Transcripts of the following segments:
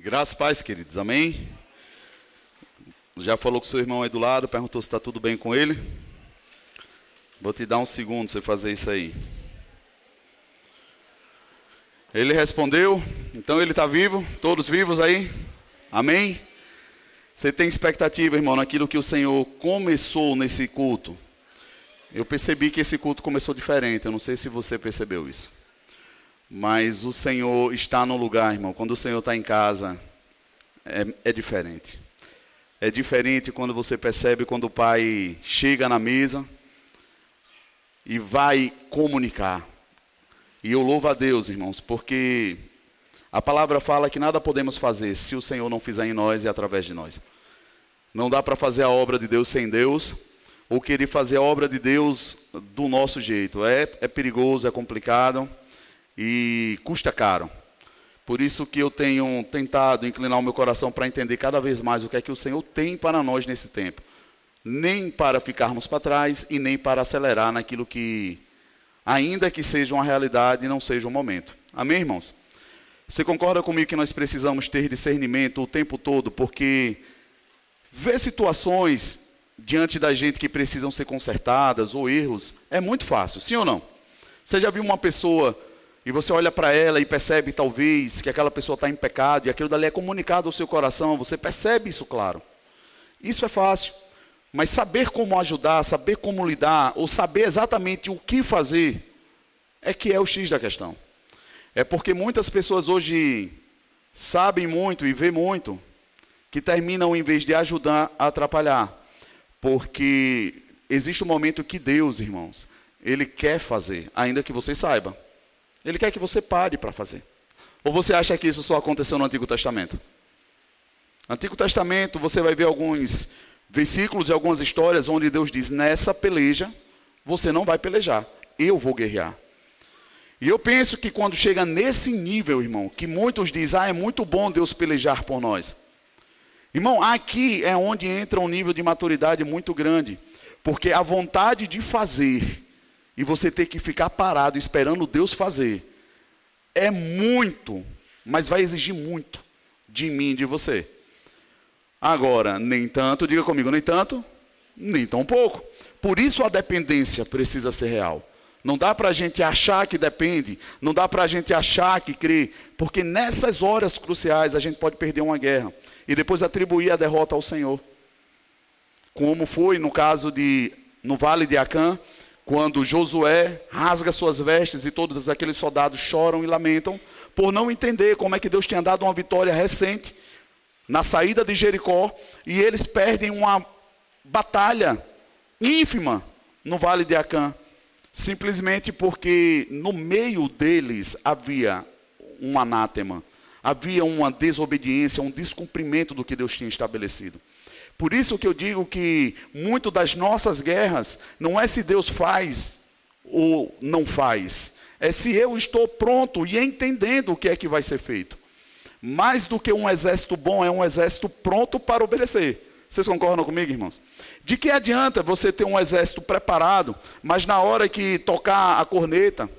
Graças paz, queridos. Amém? Já falou com seu irmão aí do lado, perguntou se está tudo bem com ele. Vou te dar um segundo você fazer isso aí. Ele respondeu, então ele está vivo, todos vivos aí? Amém? Você tem expectativa, irmão, naquilo que o Senhor começou nesse culto? Eu percebi que esse culto começou diferente, eu não sei se você percebeu isso. Mas o Senhor está no lugar, irmão. Quando o Senhor está em casa, é, é diferente. É diferente quando você percebe quando o pai chega na mesa e vai comunicar. E eu louvo a Deus, irmãos, porque a palavra fala que nada podemos fazer se o Senhor não fizer em nós e através de nós. Não dá para fazer a obra de Deus sem Deus, ou querer fazer a obra de Deus do nosso jeito. É, é perigoso, é complicado e custa caro. Por isso que eu tenho tentado inclinar o meu coração para entender cada vez mais o que é que o Senhor tem para nós nesse tempo. Nem para ficarmos para trás e nem para acelerar naquilo que, ainda que seja uma realidade, não seja um momento. Amém, irmãos? Você concorda comigo que nós precisamos ter discernimento o tempo todo, porque ver situações diante da gente que precisam ser consertadas ou erros é muito fácil, sim ou não? Você já viu uma pessoa e você olha para ela e percebe, talvez, que aquela pessoa está em pecado e aquilo dali é comunicado ao seu coração, você percebe isso, claro. Isso é fácil. Mas saber como ajudar, saber como lidar, ou saber exatamente o que fazer, é que é o X da questão. É porque muitas pessoas hoje sabem muito e vê muito, que terminam, em vez de ajudar, a atrapalhar. Porque existe um momento que Deus, irmãos, Ele quer fazer, ainda que você saiba. Ele quer que você pare para fazer. Ou você acha que isso só aconteceu no Antigo Testamento? Antigo Testamento você vai ver alguns versículos e algumas histórias onde Deus diz: nessa peleja você não vai pelejar, eu vou guerrear. E eu penso que quando chega nesse nível, irmão, que muitos dizem: ah, é muito bom Deus pelejar por nós. Irmão, aqui é onde entra um nível de maturidade muito grande, porque a vontade de fazer e você ter que ficar parado esperando Deus fazer, é muito, mas vai exigir muito de mim e de você. Agora, nem tanto, diga comigo, nem tanto, nem tão pouco. Por isso a dependência precisa ser real. Não dá para a gente achar que depende, não dá para a gente achar que crê, porque nessas horas cruciais a gente pode perder uma guerra e depois atribuir a derrota ao Senhor. Como foi no caso de, no Vale de Acã, quando Josué rasga suas vestes e todos aqueles soldados choram e lamentam por não entender como é que Deus tinha dado uma vitória recente na saída de Jericó e eles perdem uma batalha ínfima no vale de Acã, simplesmente porque no meio deles havia um anátema, havia uma desobediência, um descumprimento do que Deus tinha estabelecido. Por isso que eu digo que muito das nossas guerras não é se Deus faz ou não faz, é se eu estou pronto e entendendo o que é que vai ser feito. Mais do que um exército bom, é um exército pronto para obedecer. Vocês concordam comigo, irmãos? De que adianta você ter um exército preparado, mas na hora que tocar a corneta,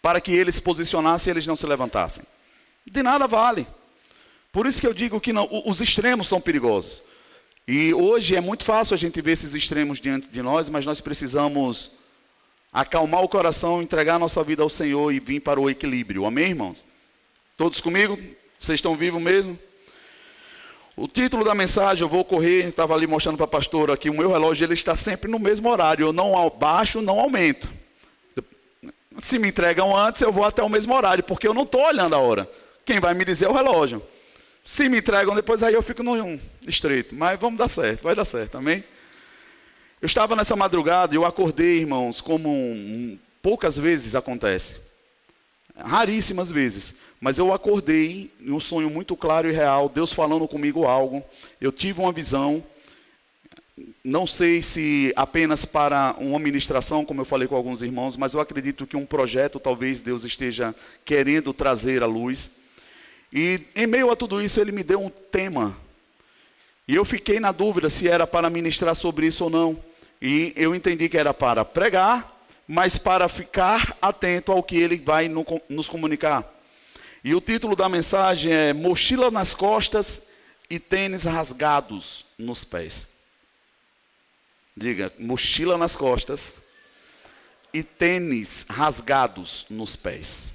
para que eles se posicionassem, eles não se levantassem? De nada vale. Por isso que eu digo que não, os extremos são perigosos. E hoje é muito fácil a gente ver esses extremos diante de nós, mas nós precisamos acalmar o coração, entregar a nossa vida ao Senhor e vir para o equilíbrio. Amém, irmãos? Todos comigo? Vocês estão vivos mesmo? O título da mensagem, eu vou correr, estava ali mostrando para a pastora aqui, o meu relógio ele está sempre no mesmo horário, eu não abaixo, não aumento. Se me entregam antes, eu vou até o mesmo horário, porque eu não estou olhando a hora. Quem vai me dizer é o relógio. Se me entregam depois, aí eu fico no estreito. Mas vamos dar certo, vai dar certo, amém? Eu estava nessa madrugada e eu acordei, irmãos, como um, poucas vezes acontece. Raríssimas vezes. Mas eu acordei em um sonho muito claro e real, Deus falando comigo algo. Eu tive uma visão. Não sei se apenas para uma ministração, como eu falei com alguns irmãos, mas eu acredito que um projeto talvez Deus esteja querendo trazer à luz. E em meio a tudo isso, ele me deu um tema. E eu fiquei na dúvida se era para ministrar sobre isso ou não. E eu entendi que era para pregar, mas para ficar atento ao que ele vai nos comunicar. E o título da mensagem é Mochila nas costas e tênis rasgados nos pés. Diga, mochila nas costas e tênis rasgados nos pés.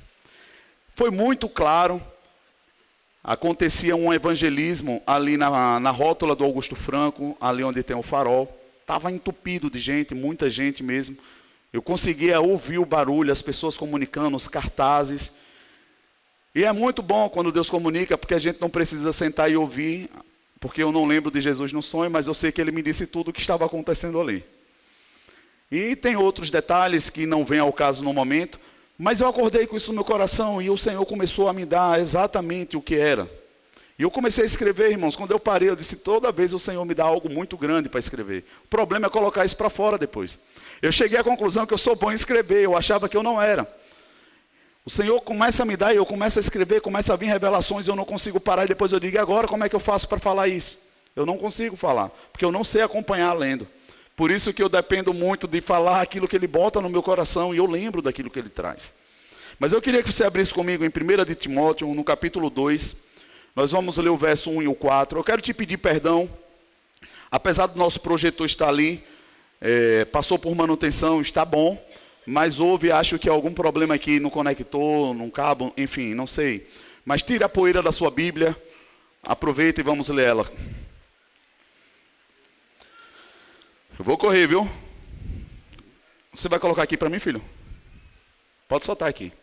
Foi muito claro. Acontecia um evangelismo ali na, na rótula do Augusto Franco, ali onde tem o farol. Estava entupido de gente, muita gente mesmo. Eu conseguia ouvir o barulho, as pessoas comunicando, os cartazes. E é muito bom quando Deus comunica, porque a gente não precisa sentar e ouvir, porque eu não lembro de Jesus no sonho, mas eu sei que ele me disse tudo o que estava acontecendo ali. E tem outros detalhes que não vêm ao caso no momento, mas eu acordei com isso no meu coração e o Senhor começou a me dar exatamente o que era. E eu comecei a escrever, irmãos. Quando eu parei, eu disse: toda vez o Senhor me dá algo muito grande para escrever. O problema é colocar isso para fora depois. Eu cheguei à conclusão que eu sou bom em escrever, eu achava que eu não era. O Senhor começa a me dar e eu começo a escrever, começa a vir revelações e eu não consigo parar. E depois eu digo, e agora como é que eu faço para falar isso? Eu não consigo falar, porque eu não sei acompanhar lendo. Por isso que eu dependo muito de falar aquilo que Ele bota no meu coração e eu lembro daquilo que Ele traz. Mas eu queria que você abrisse comigo em 1 de Timóteo, no capítulo 2. Nós vamos ler o verso 1 e o 4. Eu quero te pedir perdão, apesar do nosso projetor estar ali, é, passou por manutenção, está bom mas houve, acho que algum problema aqui no conector, num cabo, enfim, não sei. Mas tire a poeira da sua Bíblia, aproveita e vamos ler ela. Eu vou correr, viu? Você vai colocar aqui para mim, filho? Pode soltar aqui.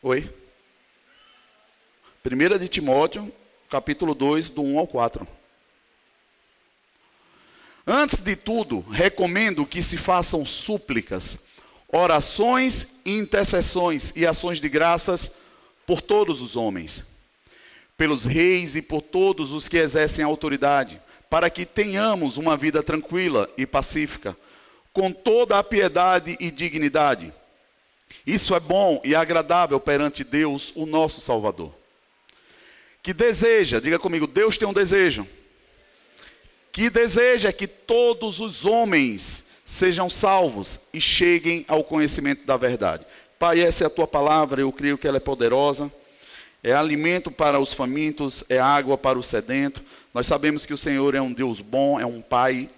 Oi. 1 de Timóteo, capítulo 2, do 1 ao 4. Antes de tudo, recomendo que se façam súplicas, orações, intercessões e ações de graças por todos os homens, pelos reis e por todos os que exercem autoridade, para que tenhamos uma vida tranquila e pacífica, com toda a piedade e dignidade. Isso é bom e agradável perante Deus, o nosso Salvador. Que deseja, diga comigo, Deus tem um desejo que deseja que todos os homens sejam salvos e cheguem ao conhecimento da verdade. Pai, essa é a tua palavra, eu creio que ela é poderosa. É alimento para os famintos, é água para o sedento. Nós sabemos que o Senhor é um Deus bom, é um Pai.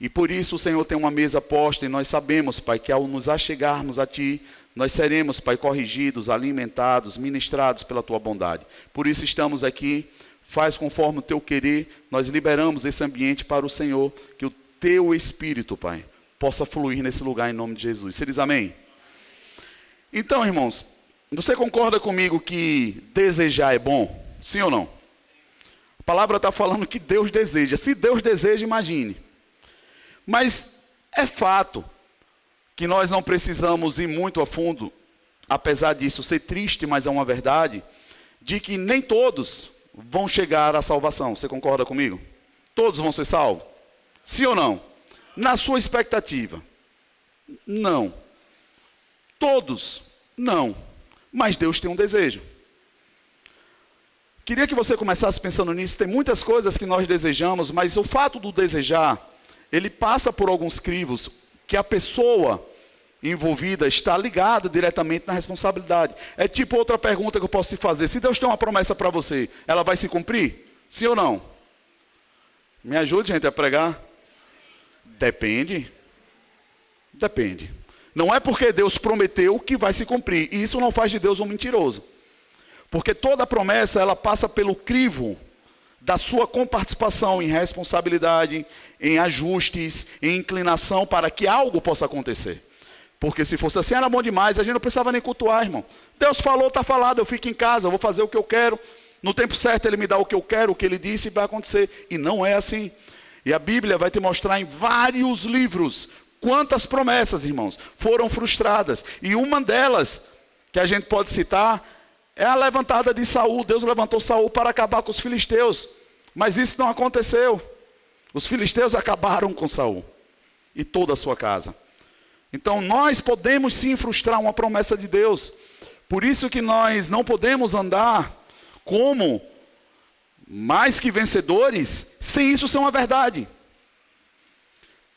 E por isso o Senhor tem uma mesa posta e nós sabemos, Pai, que ao nos achegarmos a Ti, nós seremos, Pai, corrigidos, alimentados, ministrados pela Tua bondade. Por isso estamos aqui faz conforme o teu querer, nós liberamos esse ambiente para o Senhor, que o teu Espírito, Pai, possa fluir nesse lugar em nome de Jesus. Você diz amém? Então, irmãos, você concorda comigo que desejar é bom? Sim ou não? A palavra está falando que Deus deseja. Se Deus deseja, imagine. Mas é fato que nós não precisamos ir muito a fundo, apesar disso ser triste, mas é uma verdade, de que nem todos vão chegar à salvação. Você concorda comigo? Todos vão ser salvos? Sim ou não? Na sua expectativa? Não. Todos? Não. Mas Deus tem um desejo. Queria que você começasse pensando nisso. Tem muitas coisas que nós desejamos, mas o fato do desejar, ele passa por alguns crivos que a pessoa envolvida está ligada diretamente na responsabilidade. É tipo outra pergunta que eu posso te fazer: se Deus tem uma promessa para você, ela vai se cumprir? Sim ou não? Me ajude, gente, a pregar? Depende. Depende. Não é porque Deus prometeu que vai se cumprir. E isso não faz de Deus um mentiroso. Porque toda promessa ela passa pelo crivo da sua comparticipação em responsabilidade, em ajustes, em inclinação para que algo possa acontecer. Porque se fosse assim, era bom demais, a gente não precisava nem cultuar, irmão. Deus falou, está falado, eu fico em casa, eu vou fazer o que eu quero. No tempo certo, Ele me dá o que eu quero, o que Ele disse, vai acontecer. E não é assim. E a Bíblia vai te mostrar em vários livros quantas promessas, irmãos, foram frustradas. E uma delas, que a gente pode citar, é a levantada de Saul. Deus levantou Saul para acabar com os filisteus. Mas isso não aconteceu. Os filisteus acabaram com Saul e toda a sua casa. Então nós podemos sim frustrar uma promessa de Deus. Por isso que nós não podemos andar como mais que vencedores, sem isso ser uma verdade.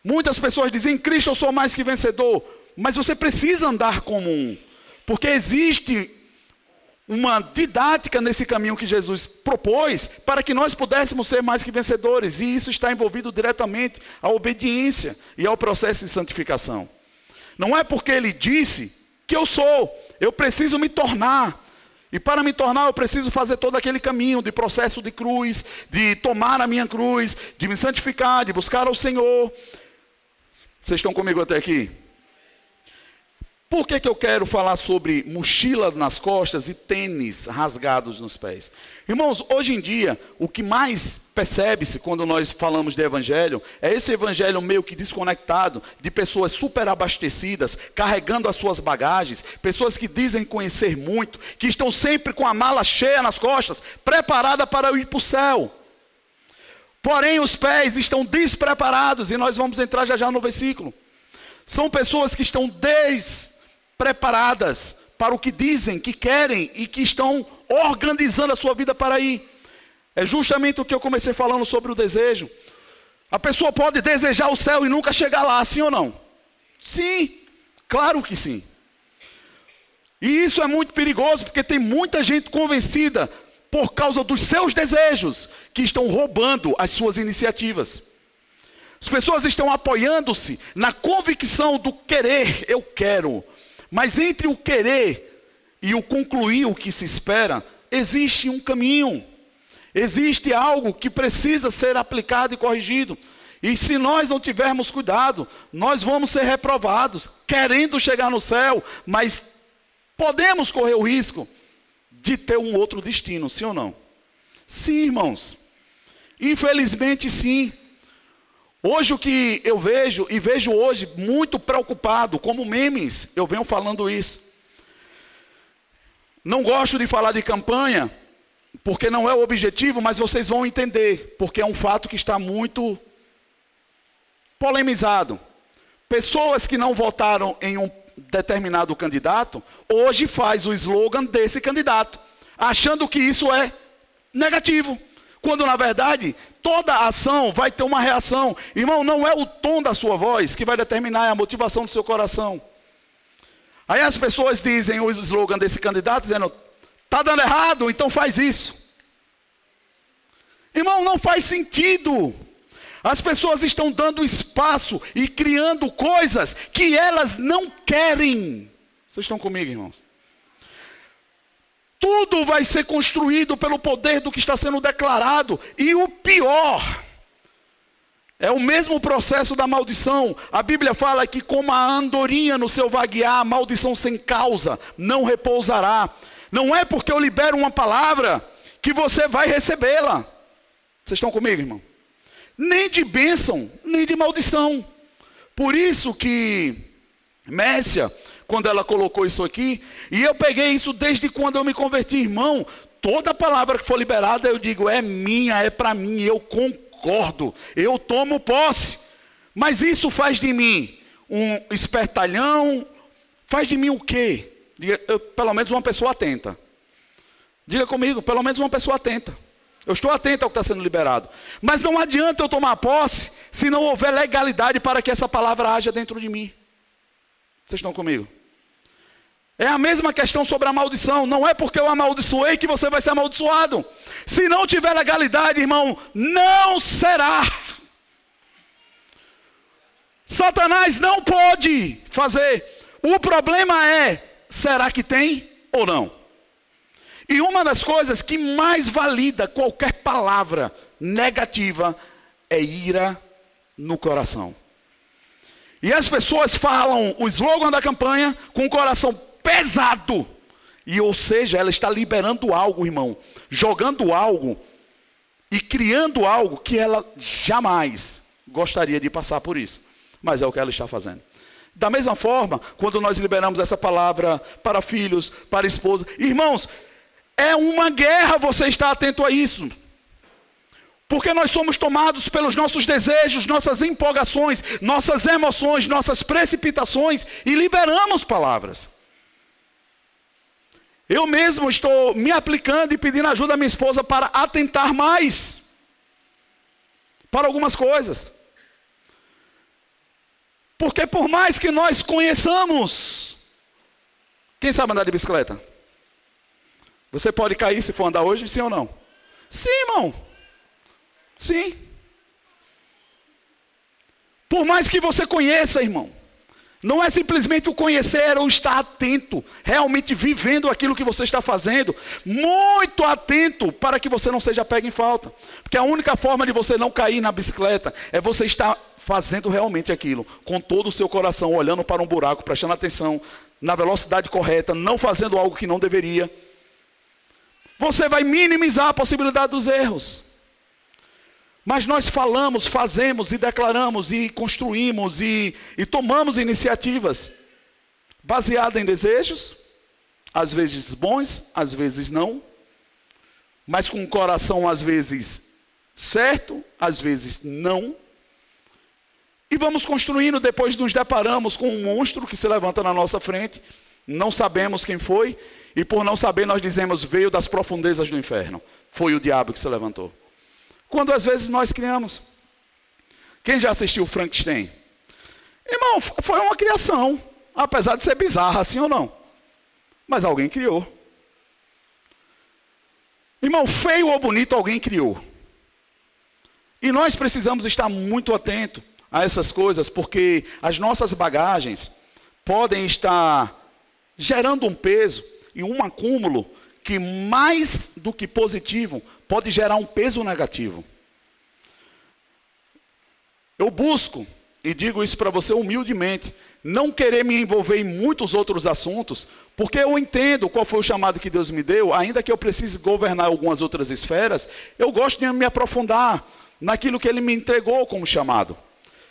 Muitas pessoas dizem, em Cristo eu sou mais que vencedor, mas você precisa andar como um. Porque existe uma didática nesse caminho que Jesus propôs para que nós pudéssemos ser mais que vencedores, e isso está envolvido diretamente à obediência e ao processo de santificação. Não é porque ele disse que eu sou, eu preciso me tornar. E para me tornar, eu preciso fazer todo aquele caminho de processo de cruz, de tomar a minha cruz, de me santificar, de buscar ao Senhor. Vocês estão comigo até aqui? Por que, que eu quero falar sobre mochila nas costas e tênis rasgados nos pés? Irmãos, hoje em dia, o que mais percebe-se quando nós falamos de evangelho é esse evangelho meio que desconectado de pessoas superabastecidas, carregando as suas bagagens, pessoas que dizem conhecer muito, que estão sempre com a mala cheia nas costas, preparada para ir para o céu. Porém, os pés estão despreparados, e nós vamos entrar já já no versículo. São pessoas que estão des preparadas para o que dizem, que querem e que estão organizando a sua vida para ir. É justamente o que eu comecei falando sobre o desejo. A pessoa pode desejar o céu e nunca chegar lá, sim ou não? Sim, claro que sim. E isso é muito perigoso, porque tem muita gente convencida por causa dos seus desejos que estão roubando as suas iniciativas. As pessoas estão apoiando-se na convicção do querer, eu quero, mas entre o querer e o concluir o que se espera, existe um caminho. Existe algo que precisa ser aplicado e corrigido. E se nós não tivermos cuidado, nós vamos ser reprovados, querendo chegar no céu, mas podemos correr o risco de ter um outro destino, sim ou não? Sim, irmãos. Infelizmente, sim. Hoje o que eu vejo, e vejo hoje muito preocupado, como memes, eu venho falando isso. Não gosto de falar de campanha, porque não é o objetivo, mas vocês vão entender, porque é um fato que está muito polemizado. Pessoas que não votaram em um determinado candidato, hoje faz o slogan desse candidato, achando que isso é negativo. Quando na verdade, toda ação vai ter uma reação. Irmão, não é o tom da sua voz que vai determinar a motivação do seu coração. Aí as pessoas dizem o slogan desse candidato, dizendo: está dando errado, então faz isso. Irmão, não faz sentido. As pessoas estão dando espaço e criando coisas que elas não querem. Vocês estão comigo, irmãos? Tudo vai ser construído pelo poder do que está sendo declarado. E o pior, é o mesmo processo da maldição. A Bíblia fala que, como a andorinha no seu vaguear, a maldição sem causa não repousará. Não é porque eu libero uma palavra que você vai recebê-la. Vocês estão comigo, irmão? Nem de bênção, nem de maldição. Por isso que Mércia quando ela colocou isso aqui, e eu peguei isso desde quando eu me converti, irmão. Toda palavra que for liberada, eu digo, é minha, é para mim, eu concordo, eu tomo posse. Mas isso faz de mim um espertalhão, faz de mim o quê? Eu, pelo menos uma pessoa atenta. Diga comigo, pelo menos uma pessoa atenta. Eu estou atento ao que está sendo liberado. Mas não adianta eu tomar posse se não houver legalidade para que essa palavra haja dentro de mim. Vocês estão comigo? É a mesma questão sobre a maldição. Não é porque eu amaldiçoei que você vai ser amaldiçoado. Se não tiver legalidade, irmão, não será. Satanás não pode fazer. O problema é: será que tem ou não? E uma das coisas que mais valida qualquer palavra negativa é ira no coração. E as pessoas falam o slogan da campanha com o coração pesado. E ou seja, ela está liberando algo, irmão, jogando algo e criando algo que ela jamais gostaria de passar por isso. Mas é o que ela está fazendo. Da mesma forma, quando nós liberamos essa palavra para filhos, para esposa, irmãos, é uma guerra, você está atento a isso. Porque nós somos tomados pelos nossos desejos, nossas empolgações, nossas emoções, nossas precipitações e liberamos palavras. Eu mesmo estou me aplicando e pedindo ajuda à minha esposa para atentar mais para algumas coisas. Porque por mais que nós conheçamos Quem sabe andar de bicicleta? Você pode cair se for andar hoje, sim ou não? Sim, irmão. Sim. Por mais que você conheça, irmão, não é simplesmente o conhecer ou estar atento, realmente vivendo aquilo que você está fazendo, muito atento para que você não seja pego em falta. Porque a única forma de você não cair na bicicleta é você estar fazendo realmente aquilo, com todo o seu coração, olhando para um buraco, prestando atenção na velocidade correta, não fazendo algo que não deveria. Você vai minimizar a possibilidade dos erros. Mas nós falamos, fazemos e declaramos e construímos e, e tomamos iniciativas baseadas em desejos, às vezes bons, às vezes não, mas com o coração às vezes certo, às vezes não. E vamos construindo, depois nos deparamos com um monstro que se levanta na nossa frente, não sabemos quem foi, e por não saber nós dizemos veio das profundezas do inferno. Foi o diabo que se levantou. Quando às vezes nós criamos. Quem já assistiu Frankenstein? Irmão, foi uma criação. Apesar de ser bizarra, assim ou não. Mas alguém criou. Irmão, feio ou bonito, alguém criou. E nós precisamos estar muito atentos a essas coisas, porque as nossas bagagens podem estar gerando um peso e um acúmulo que mais do que positivo pode gerar um peso negativo. Eu busco, e digo isso para você humildemente, não querer me envolver em muitos outros assuntos, porque eu entendo qual foi o chamado que Deus me deu, ainda que eu precise governar algumas outras esferas, eu gosto de me aprofundar naquilo que Ele me entregou como chamado.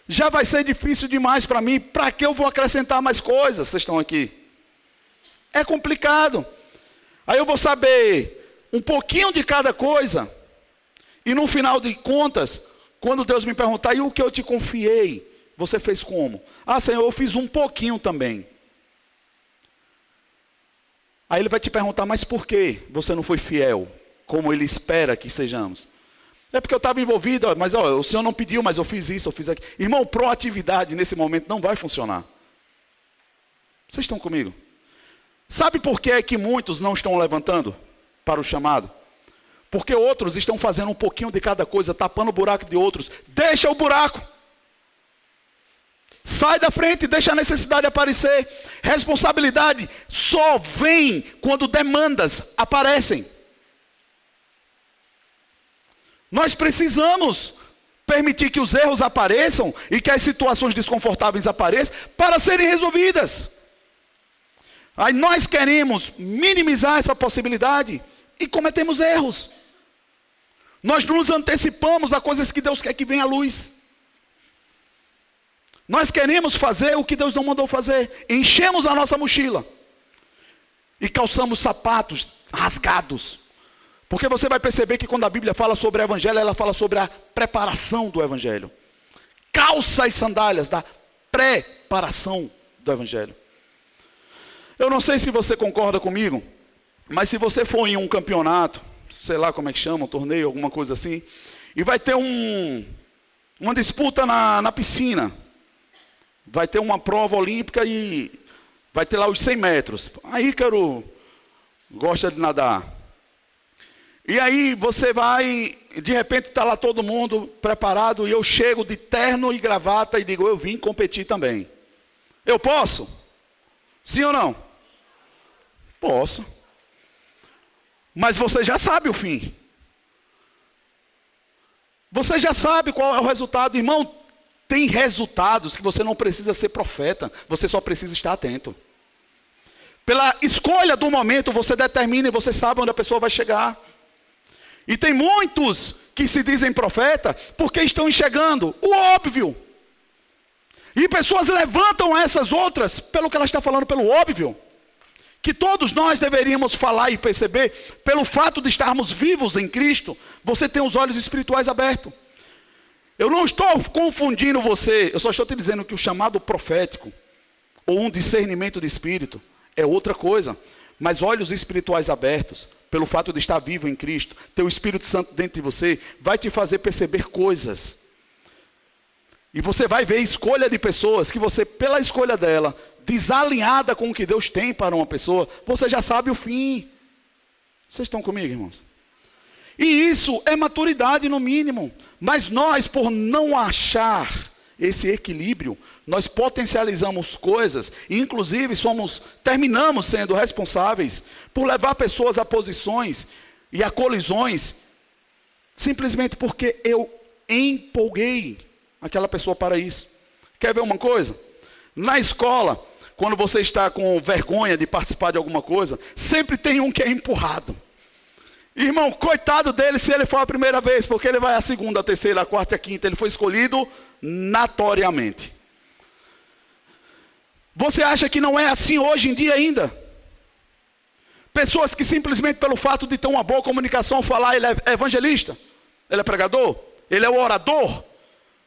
Já vai ser difícil demais para mim, para que eu vou acrescentar mais coisas? Vocês estão aqui? É complicado. Aí eu vou saber um pouquinho de cada coisa. E no final de contas, quando Deus me perguntar, e o que eu te confiei, você fez como? Ah, Senhor, eu fiz um pouquinho também. Aí ele vai te perguntar, mas por que você não foi fiel, como ele espera que sejamos? É porque eu estava envolvido, mas ó, o Senhor não pediu, mas eu fiz isso, eu fiz aquilo. Irmão, proatividade nesse momento não vai funcionar. Vocês estão comigo? Sabe por que é que muitos não estão levantando? para o chamado. Porque outros estão fazendo um pouquinho de cada coisa, tapando o buraco de outros. Deixa o buraco. Sai da frente, deixa a necessidade aparecer. Responsabilidade só vem quando demandas aparecem. Nós precisamos permitir que os erros apareçam e que as situações desconfortáveis apareçam para serem resolvidas. Aí nós queremos minimizar essa possibilidade e cometemos erros. Nós nos antecipamos a coisas que Deus quer que venha à luz. Nós queremos fazer o que Deus não mandou fazer. Enchemos a nossa mochila. E calçamos sapatos rasgados. Porque você vai perceber que quando a Bíblia fala sobre o Evangelho, ela fala sobre a preparação do Evangelho. Calça as sandálias da preparação do Evangelho. Eu não sei se você concorda comigo, mas se você for em um campeonato, sei lá como é que chama, um torneio, alguma coisa assim, e vai ter um, uma disputa na, na piscina, vai ter uma prova olímpica e vai ter lá os 100 metros. Aí Ícaro gosta de nadar. E aí você vai, de repente está lá todo mundo preparado e eu chego de terno e gravata e digo, eu vim competir também. Eu posso? Sim ou não? Posso. Mas você já sabe o fim. Você já sabe qual é o resultado, irmão. Tem resultados que você não precisa ser profeta, você só precisa estar atento. Pela escolha do momento, você determina e você sabe onde a pessoa vai chegar. E tem muitos que se dizem profeta porque estão enxergando o óbvio. E pessoas levantam essas outras pelo que ela está falando, pelo óbvio que todos nós deveríamos falar e perceber, pelo fato de estarmos vivos em Cristo, você tem os olhos espirituais abertos. Eu não estou confundindo você, eu só estou te dizendo que o chamado profético, ou um discernimento de espírito, é outra coisa. Mas olhos espirituais abertos, pelo fato de estar vivo em Cristo, ter o Espírito Santo dentro de você, vai te fazer perceber coisas. E você vai ver escolha de pessoas que você, pela escolha dela, desalinhada com o que Deus tem para uma pessoa, você já sabe o fim. Vocês estão comigo, irmãos? E isso é maturidade no mínimo. Mas nós, por não achar esse equilíbrio, nós potencializamos coisas, e inclusive somos, terminamos sendo responsáveis por levar pessoas a posições e a colisões, simplesmente porque eu empolguei aquela pessoa para isso. Quer ver uma coisa? Na escola, quando você está com vergonha de participar de alguma coisa, sempre tem um que é empurrado. Irmão, coitado dele se ele for a primeira vez, porque ele vai a segunda, a terceira, a quarta e a quinta. Ele foi escolhido notoriamente. Você acha que não é assim hoje em dia ainda? Pessoas que simplesmente pelo fato de ter uma boa comunicação falar, ele é evangelista, ele é pregador, ele é o orador.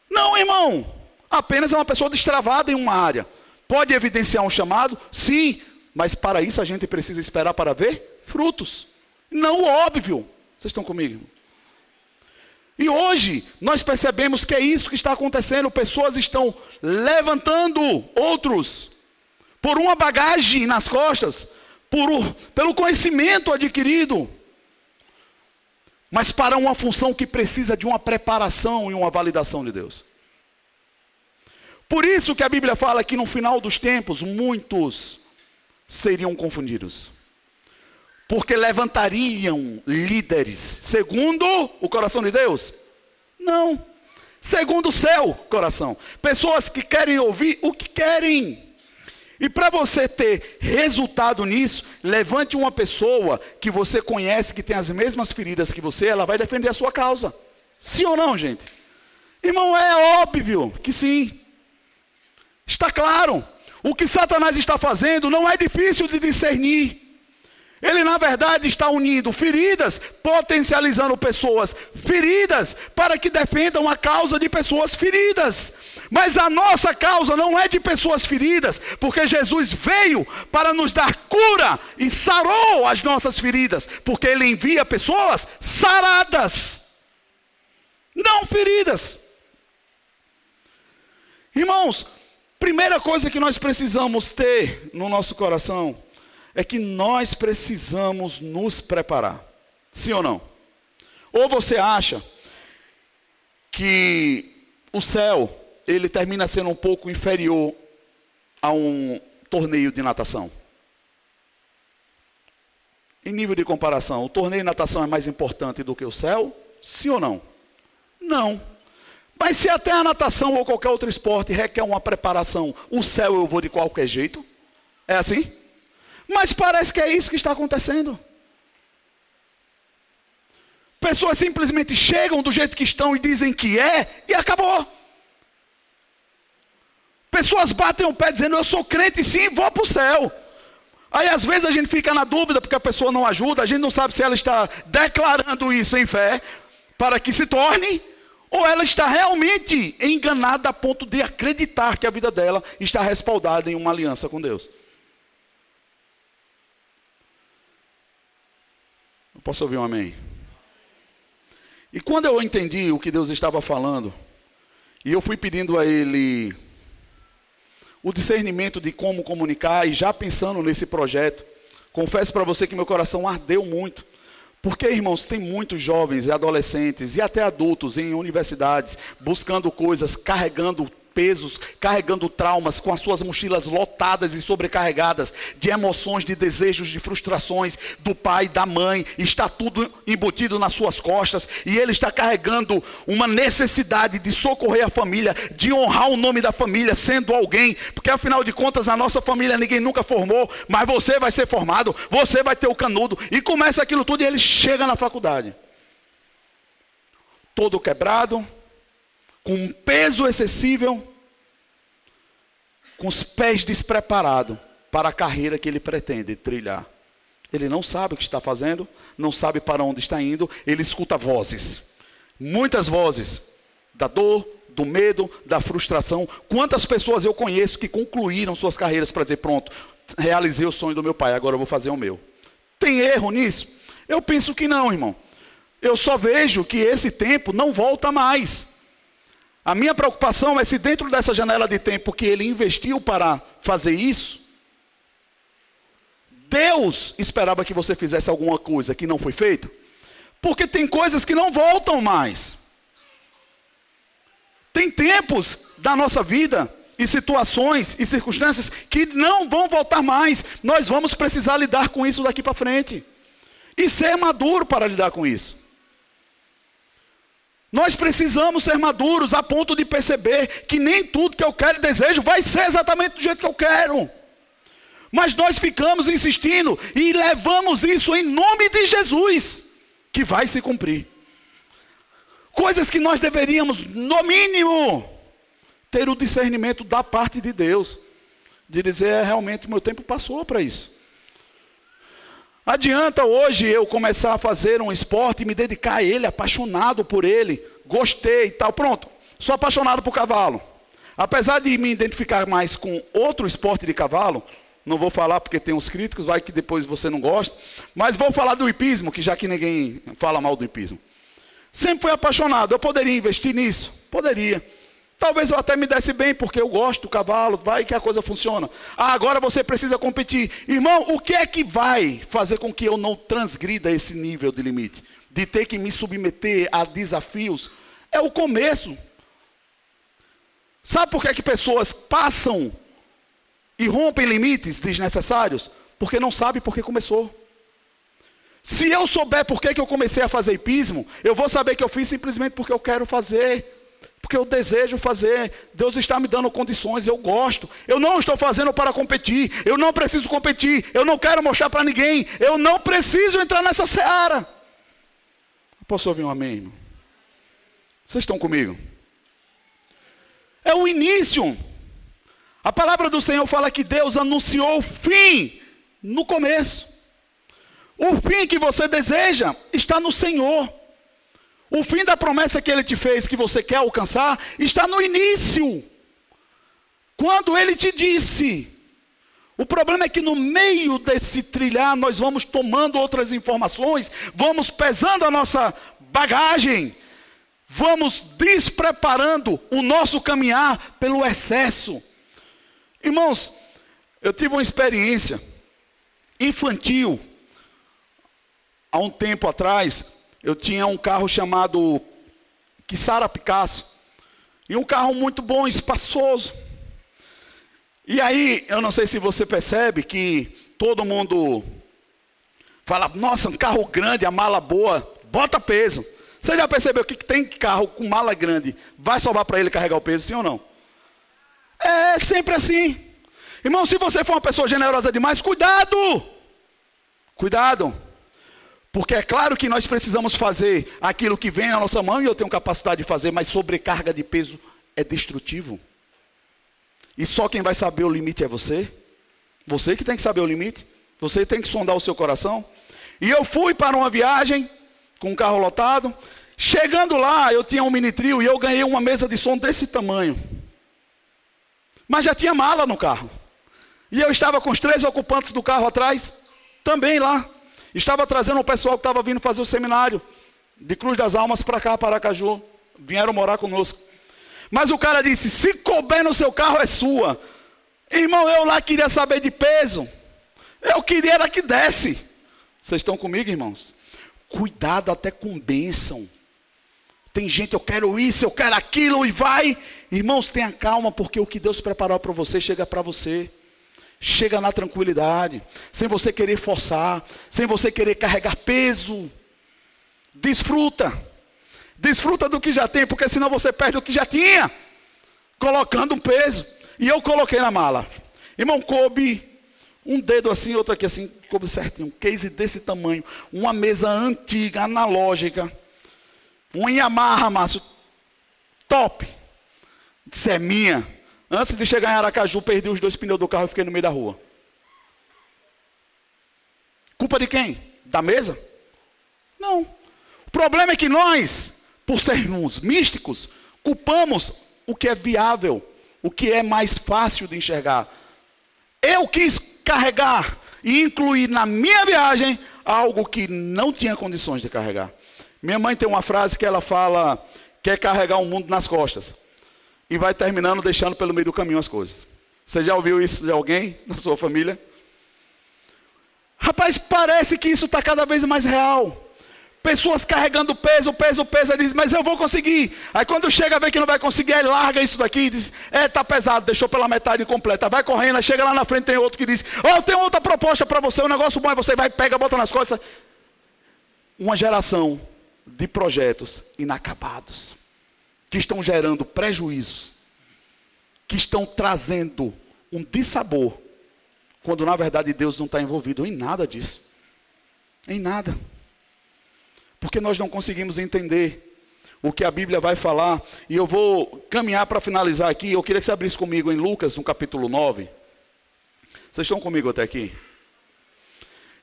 Não, irmão. Apenas é uma pessoa destravada em uma área. Pode evidenciar um chamado? Sim. Mas para isso a gente precisa esperar para ver frutos. Não óbvio. Vocês estão comigo? E hoje nós percebemos que é isso que está acontecendo. Pessoas estão levantando outros por uma bagagem nas costas, por, pelo conhecimento adquirido, mas para uma função que precisa de uma preparação e uma validação de Deus. Por isso que a Bíblia fala que no final dos tempos muitos seriam confundidos porque levantariam líderes segundo o coração de Deus? Não. Segundo o seu coração. Pessoas que querem ouvir o que querem. E para você ter resultado nisso, levante uma pessoa que você conhece, que tem as mesmas feridas que você, ela vai defender a sua causa. Sim ou não, gente? Irmão, é óbvio que sim. Está claro. O que Satanás está fazendo não é difícil de discernir. Ele, na verdade, está unindo feridas, potencializando pessoas feridas, para que defendam a causa de pessoas feridas. Mas a nossa causa não é de pessoas feridas, porque Jesus veio para nos dar cura e sarou as nossas feridas, porque Ele envia pessoas saradas, não feridas. Irmãos, primeira coisa que nós precisamos ter no nosso coração é que nós precisamos nos preparar. Sim ou não? Ou você acha que o céu ele termina sendo um pouco inferior a um torneio de natação? Em nível de comparação, o torneio de natação é mais importante do que o céu? Sim ou não? Não. Mas se até a natação ou qualquer outro esporte requer uma preparação, o céu eu vou de qualquer jeito? É assim? Mas parece que é isso que está acontecendo. Pessoas simplesmente chegam do jeito que estão e dizem que é, e acabou. Pessoas batem o pé dizendo, eu sou crente sim, vou para o céu. Aí às vezes a gente fica na dúvida porque a pessoa não ajuda, a gente não sabe se ela está declarando isso em fé para que se torne, ou ela está realmente enganada a ponto de acreditar que a vida dela está respaldada em uma aliança com Deus. Eu posso ouvir um amém? E quando eu entendi o que Deus estava falando, e eu fui pedindo a Ele o discernimento de como comunicar, e já pensando nesse projeto, confesso para você que meu coração ardeu muito. Porque, irmãos, tem muitos jovens e adolescentes e até adultos em universidades buscando coisas, carregando pesos, carregando traumas, com as suas mochilas lotadas e sobrecarregadas de emoções, de desejos, de frustrações do pai, da mãe, está tudo embutido nas suas costas, e ele está carregando uma necessidade de socorrer a família, de honrar o nome da família, sendo alguém, porque afinal de contas a nossa família ninguém nunca formou, mas você vai ser formado, você vai ter o canudo, e começa aquilo tudo e ele chega na faculdade. Todo quebrado, com um peso excessivo, com os pés despreparados para a carreira que ele pretende trilhar. Ele não sabe o que está fazendo, não sabe para onde está indo, ele escuta vozes, muitas vozes, da dor, do medo, da frustração. Quantas pessoas eu conheço que concluíram suas carreiras para dizer: pronto, realizei o sonho do meu pai, agora eu vou fazer o meu. Tem erro nisso? Eu penso que não, irmão. Eu só vejo que esse tempo não volta mais. A minha preocupação é se dentro dessa janela de tempo que ele investiu para fazer isso, Deus esperava que você fizesse alguma coisa que não foi feita. Porque tem coisas que não voltam mais. Tem tempos da nossa vida e situações e circunstâncias que não vão voltar mais. Nós vamos precisar lidar com isso daqui para frente. E ser maduro para lidar com isso. Nós precisamos ser maduros a ponto de perceber que nem tudo que eu quero e desejo vai ser exatamente do jeito que eu quero. Mas nós ficamos insistindo e levamos isso em nome de Jesus, que vai se cumprir. Coisas que nós deveríamos, no mínimo, ter o discernimento da parte de Deus, de dizer, é, realmente meu tempo passou para isso. Adianta hoje eu começar a fazer um esporte e me dedicar a ele, apaixonado por ele, gostei e tal, pronto, sou apaixonado por cavalo. Apesar de me identificar mais com outro esporte de cavalo, não vou falar porque tem uns críticos, vai que depois você não gosta, mas vou falar do hipismo, que já que ninguém fala mal do hipismo. Sempre fui apaixonado. Eu poderia investir nisso? Poderia. Talvez eu até me desse bem, porque eu gosto do cavalo, vai que a coisa funciona. Ah, agora você precisa competir. Irmão, o que é que vai fazer com que eu não transgrida esse nível de limite? De ter que me submeter a desafios? É o começo. Sabe por que, é que pessoas passam e rompem limites desnecessários? Porque não sabe por que começou. Se eu souber por que, que eu comecei a fazer hipismo, eu vou saber que eu fiz simplesmente porque eu quero fazer, porque eu desejo fazer. Deus está me dando condições, eu gosto. Eu não estou fazendo para competir, eu não preciso competir, eu não quero mostrar para ninguém, eu não preciso entrar nessa seara. Posso ouvir um amém, irmão? Vocês estão comigo? É o início. A palavra do Senhor fala que Deus anunciou o fim no começo. O fim que você deseja está no Senhor. O fim da promessa que Ele te fez, que você quer alcançar, está no início. Quando Ele te disse. O problema é que no meio desse trilhar nós vamos tomando outras informações, vamos pesando a nossa bagagem, vamos despreparando o nosso caminhar pelo excesso. Irmãos, eu tive uma experiência infantil há um tempo atrás, eu tinha um carro chamado Kissara Picasso. E um carro muito bom, espaçoso. E aí, eu não sei se você percebe que todo mundo fala, nossa, um carro grande, a mala boa, bota peso. Você já percebeu que tem carro com mala grande, vai sobrar para ele carregar o peso, sim ou não? É sempre assim. Irmão, se você for uma pessoa generosa demais, cuidado! Cuidado! Porque é claro que nós precisamos fazer aquilo que vem na nossa mão e eu tenho capacidade de fazer, mas sobrecarga de peso é destrutivo. E só quem vai saber o limite é você. Você que tem que saber o limite. Você tem que sondar o seu coração. E eu fui para uma viagem com um carro lotado. Chegando lá, eu tinha um mini trio e eu ganhei uma mesa de som desse tamanho. Mas já tinha mala no carro. E eu estava com os três ocupantes do carro atrás, também lá. Estava trazendo o pessoal que estava vindo fazer o seminário de Cruz das Almas para cá, para Aracaju. Vieram morar conosco. Mas o cara disse: se couber no seu carro, é sua. Irmão, eu lá queria saber de peso. Eu queria era que desce. Vocês estão comigo, irmãos? Cuidado até com bênção. Tem gente, eu quero isso, eu quero aquilo, e vai. Irmãos, tenha calma, porque o que Deus preparou para você chega para você. Chega na tranquilidade, sem você querer forçar, sem você querer carregar peso. Desfruta. Desfruta do que já tem, porque senão você perde o que já tinha. Colocando um peso. E eu coloquei na mala. Irmão, coube um dedo assim, outro aqui assim, coube certinho. Um case desse tamanho. Uma mesa antiga, analógica. Um Yamaha, Márcio. Top. Isso é minha. Antes de chegar em Aracaju, perdi os dois pneus do carro e fiquei no meio da rua. Culpa de quem? Da mesa? Não. O problema é que nós, por sermos místicos, culpamos o que é viável, o que é mais fácil de enxergar. Eu quis carregar e incluir na minha viagem algo que não tinha condições de carregar. Minha mãe tem uma frase que ela fala: quer carregar o mundo nas costas. E vai terminando deixando pelo meio do caminho as coisas. Você já ouviu isso de alguém na sua família? Rapaz, parece que isso está cada vez mais real. Pessoas carregando peso, peso, peso, diz, mas eu vou conseguir. Aí quando chega a ver que não vai conseguir, ele larga isso daqui e diz, é, tá pesado, deixou pela metade completa. Vai correndo, aí chega lá na frente, tem outro que diz, oh, tem outra proposta para você, um negócio bom, aí você vai, pega, bota nas costas. Uma geração de projetos inacabados, que estão gerando prejuízos, que estão trazendo um dissabor, quando na verdade Deus não está envolvido em nada disso. Em nada. Porque nós não conseguimos entender o que a Bíblia vai falar. E eu vou caminhar para finalizar aqui. Eu queria que você abrisse comigo em Lucas, no capítulo 9. Vocês estão comigo até aqui?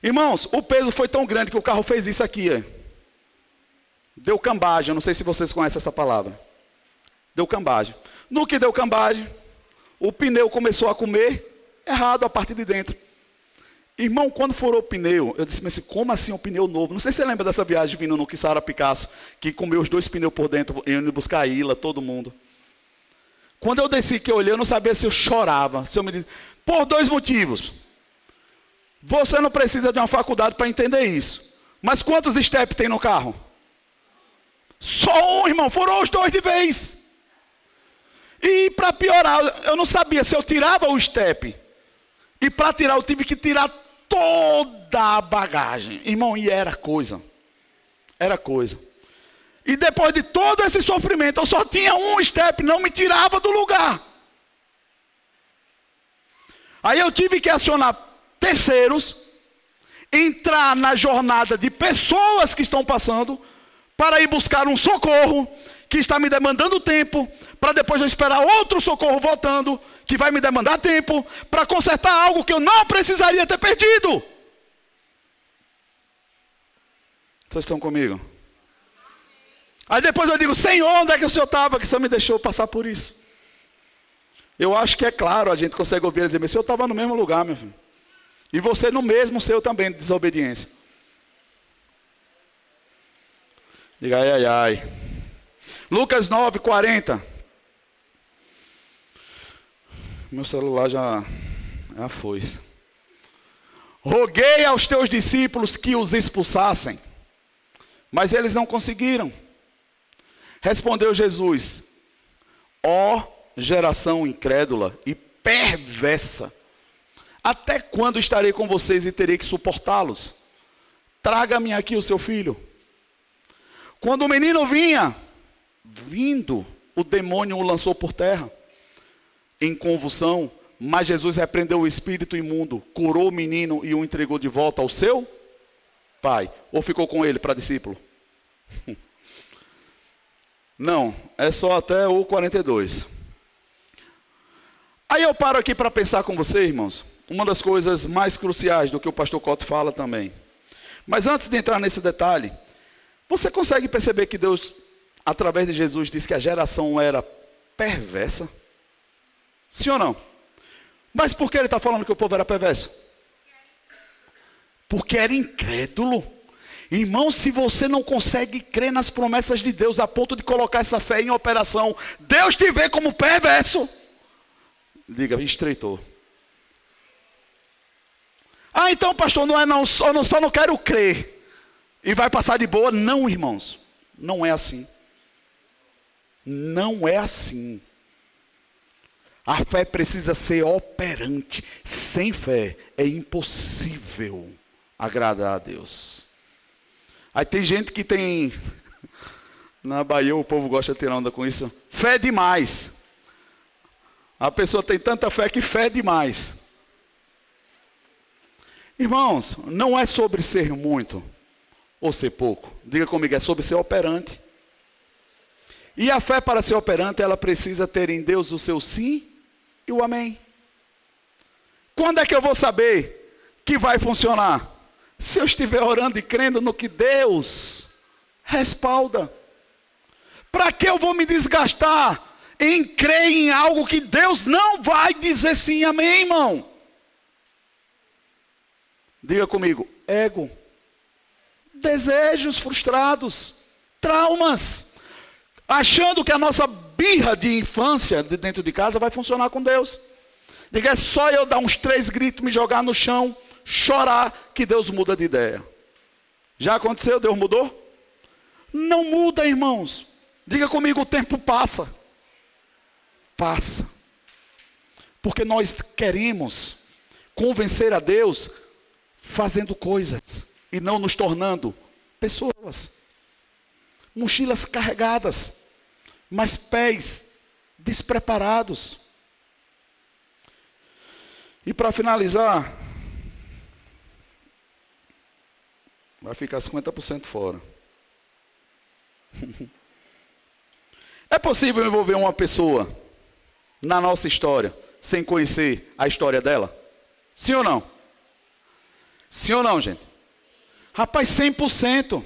Irmãos, o peso foi tão grande que o carro fez isso aqui. É. Deu cambagem. Não sei se vocês conhecem essa palavra. Deu cambagem. No que deu cambagem, o pneu começou a comer errado a partir de dentro. Irmão, quando furou o pneu, eu disse, mas como assim um pneu novo? Não sei se você lembra dessa viagem vindo no Quissara Picasso, que comeu os dois pneus por dentro, indo buscar a Ilha, todo mundo. Quando eu desci, que eu olhei, eu não sabia se eu chorava. Se eu me disse, por dois motivos. Você não precisa de uma faculdade para entender isso. Mas quantos step tem no carro? Só um, irmão. Foram os dois de vez. E para piorar, eu não sabia se eu tirava o step. E para tirar, eu tive que tirar toda a bagagem. Irmão, e era coisa. Era coisa. E depois de todo esse sofrimento, eu só tinha um step, não me tirava do lugar. Aí eu tive que acionar terceiros, entrar na jornada de pessoas que estão passando, para ir buscar um socorro que está me demandando tempo, para depois eu esperar outro socorro voltando, que vai me demandar tempo, para consertar algo que eu não precisaria ter perdido. Vocês estão comigo? Aí depois eu digo, Senhor, onde é que o Senhor estava que o Senhor me deixou passar por isso? Eu acho que é claro, a gente consegue ouvir ele dizer, mas Senhor estava no mesmo lugar, meu filho. E você no mesmo seu também, de desobediência. Diga ai, ai, ai. Lucas 9, 40. Meu celular já, já foi. Roguei aos teus discípulos que os expulsassem, mas eles não conseguiram. Respondeu Jesus: Ó oh, geração incrédula e perversa, até quando estarei com vocês e terei que suportá-los? Traga-me aqui o seu filho. Quando o menino vinha, vindo, o demônio o lançou por terra, em convulsão, mas Jesus repreendeu o espírito imundo, curou o menino e o entregou de volta ao seu pai. Ou ficou com ele para discípulo? Não, é só até o 42. Aí eu paro aqui para pensar com você, irmãos, uma das coisas mais cruciais do que o pastor Cotto fala também. Mas antes de entrar nesse detalhe, você consegue perceber que Deus através de Jesus, disse que a geração era perversa? Sim ou não? Mas por que ele está falando que o povo era perverso? Porque era incrédulo. Irmão, se você não consegue crer nas promessas de Deus a ponto de colocar essa fé em operação, Deus te vê como perverso. Diga, estreitou. Ah, então, pastor, não é não, só não, só não quero crer. E vai passar de boa? Não, irmãos. Não é assim. Não é assim. A fé precisa ser operante. Sem fé é impossível agradar a Deus. Aí tem gente que tem. Na Bahia o povo gosta de tirar onda com isso. Fé demais. A pessoa tem tanta fé que fé demais. Irmãos, não é sobre ser muito ou ser pouco. Diga comigo, é sobre ser operante. E a fé para ser operante, ela precisa ter em Deus o seu sim e o amém. Quando é que eu vou saber que vai funcionar? Se eu estiver orando e crendo no que Deus respalda. Para que eu vou me desgastar em crer em algo que Deus não vai dizer sim, amém, irmão? Diga comigo, ego, desejos frustrados, traumas achando que a nossa birra de infância de dentro de casa vai funcionar com Deus. Diga, é só eu dar uns três gritos, me jogar no chão, chorar, que Deus muda de ideia. Já aconteceu? Deus mudou? Não muda, irmãos. Diga comigo, o tempo passa. Passa. Porque nós queremos convencer a Deus fazendo coisas e não nos tornando pessoas. Mochilas carregadas, mas pés despreparados. E para finalizar, vai ficar 50% fora. É possível envolver uma pessoa na nossa história sem conhecer a história dela? Sim ou não? Sim ou não, gente? Rapaz, 100%.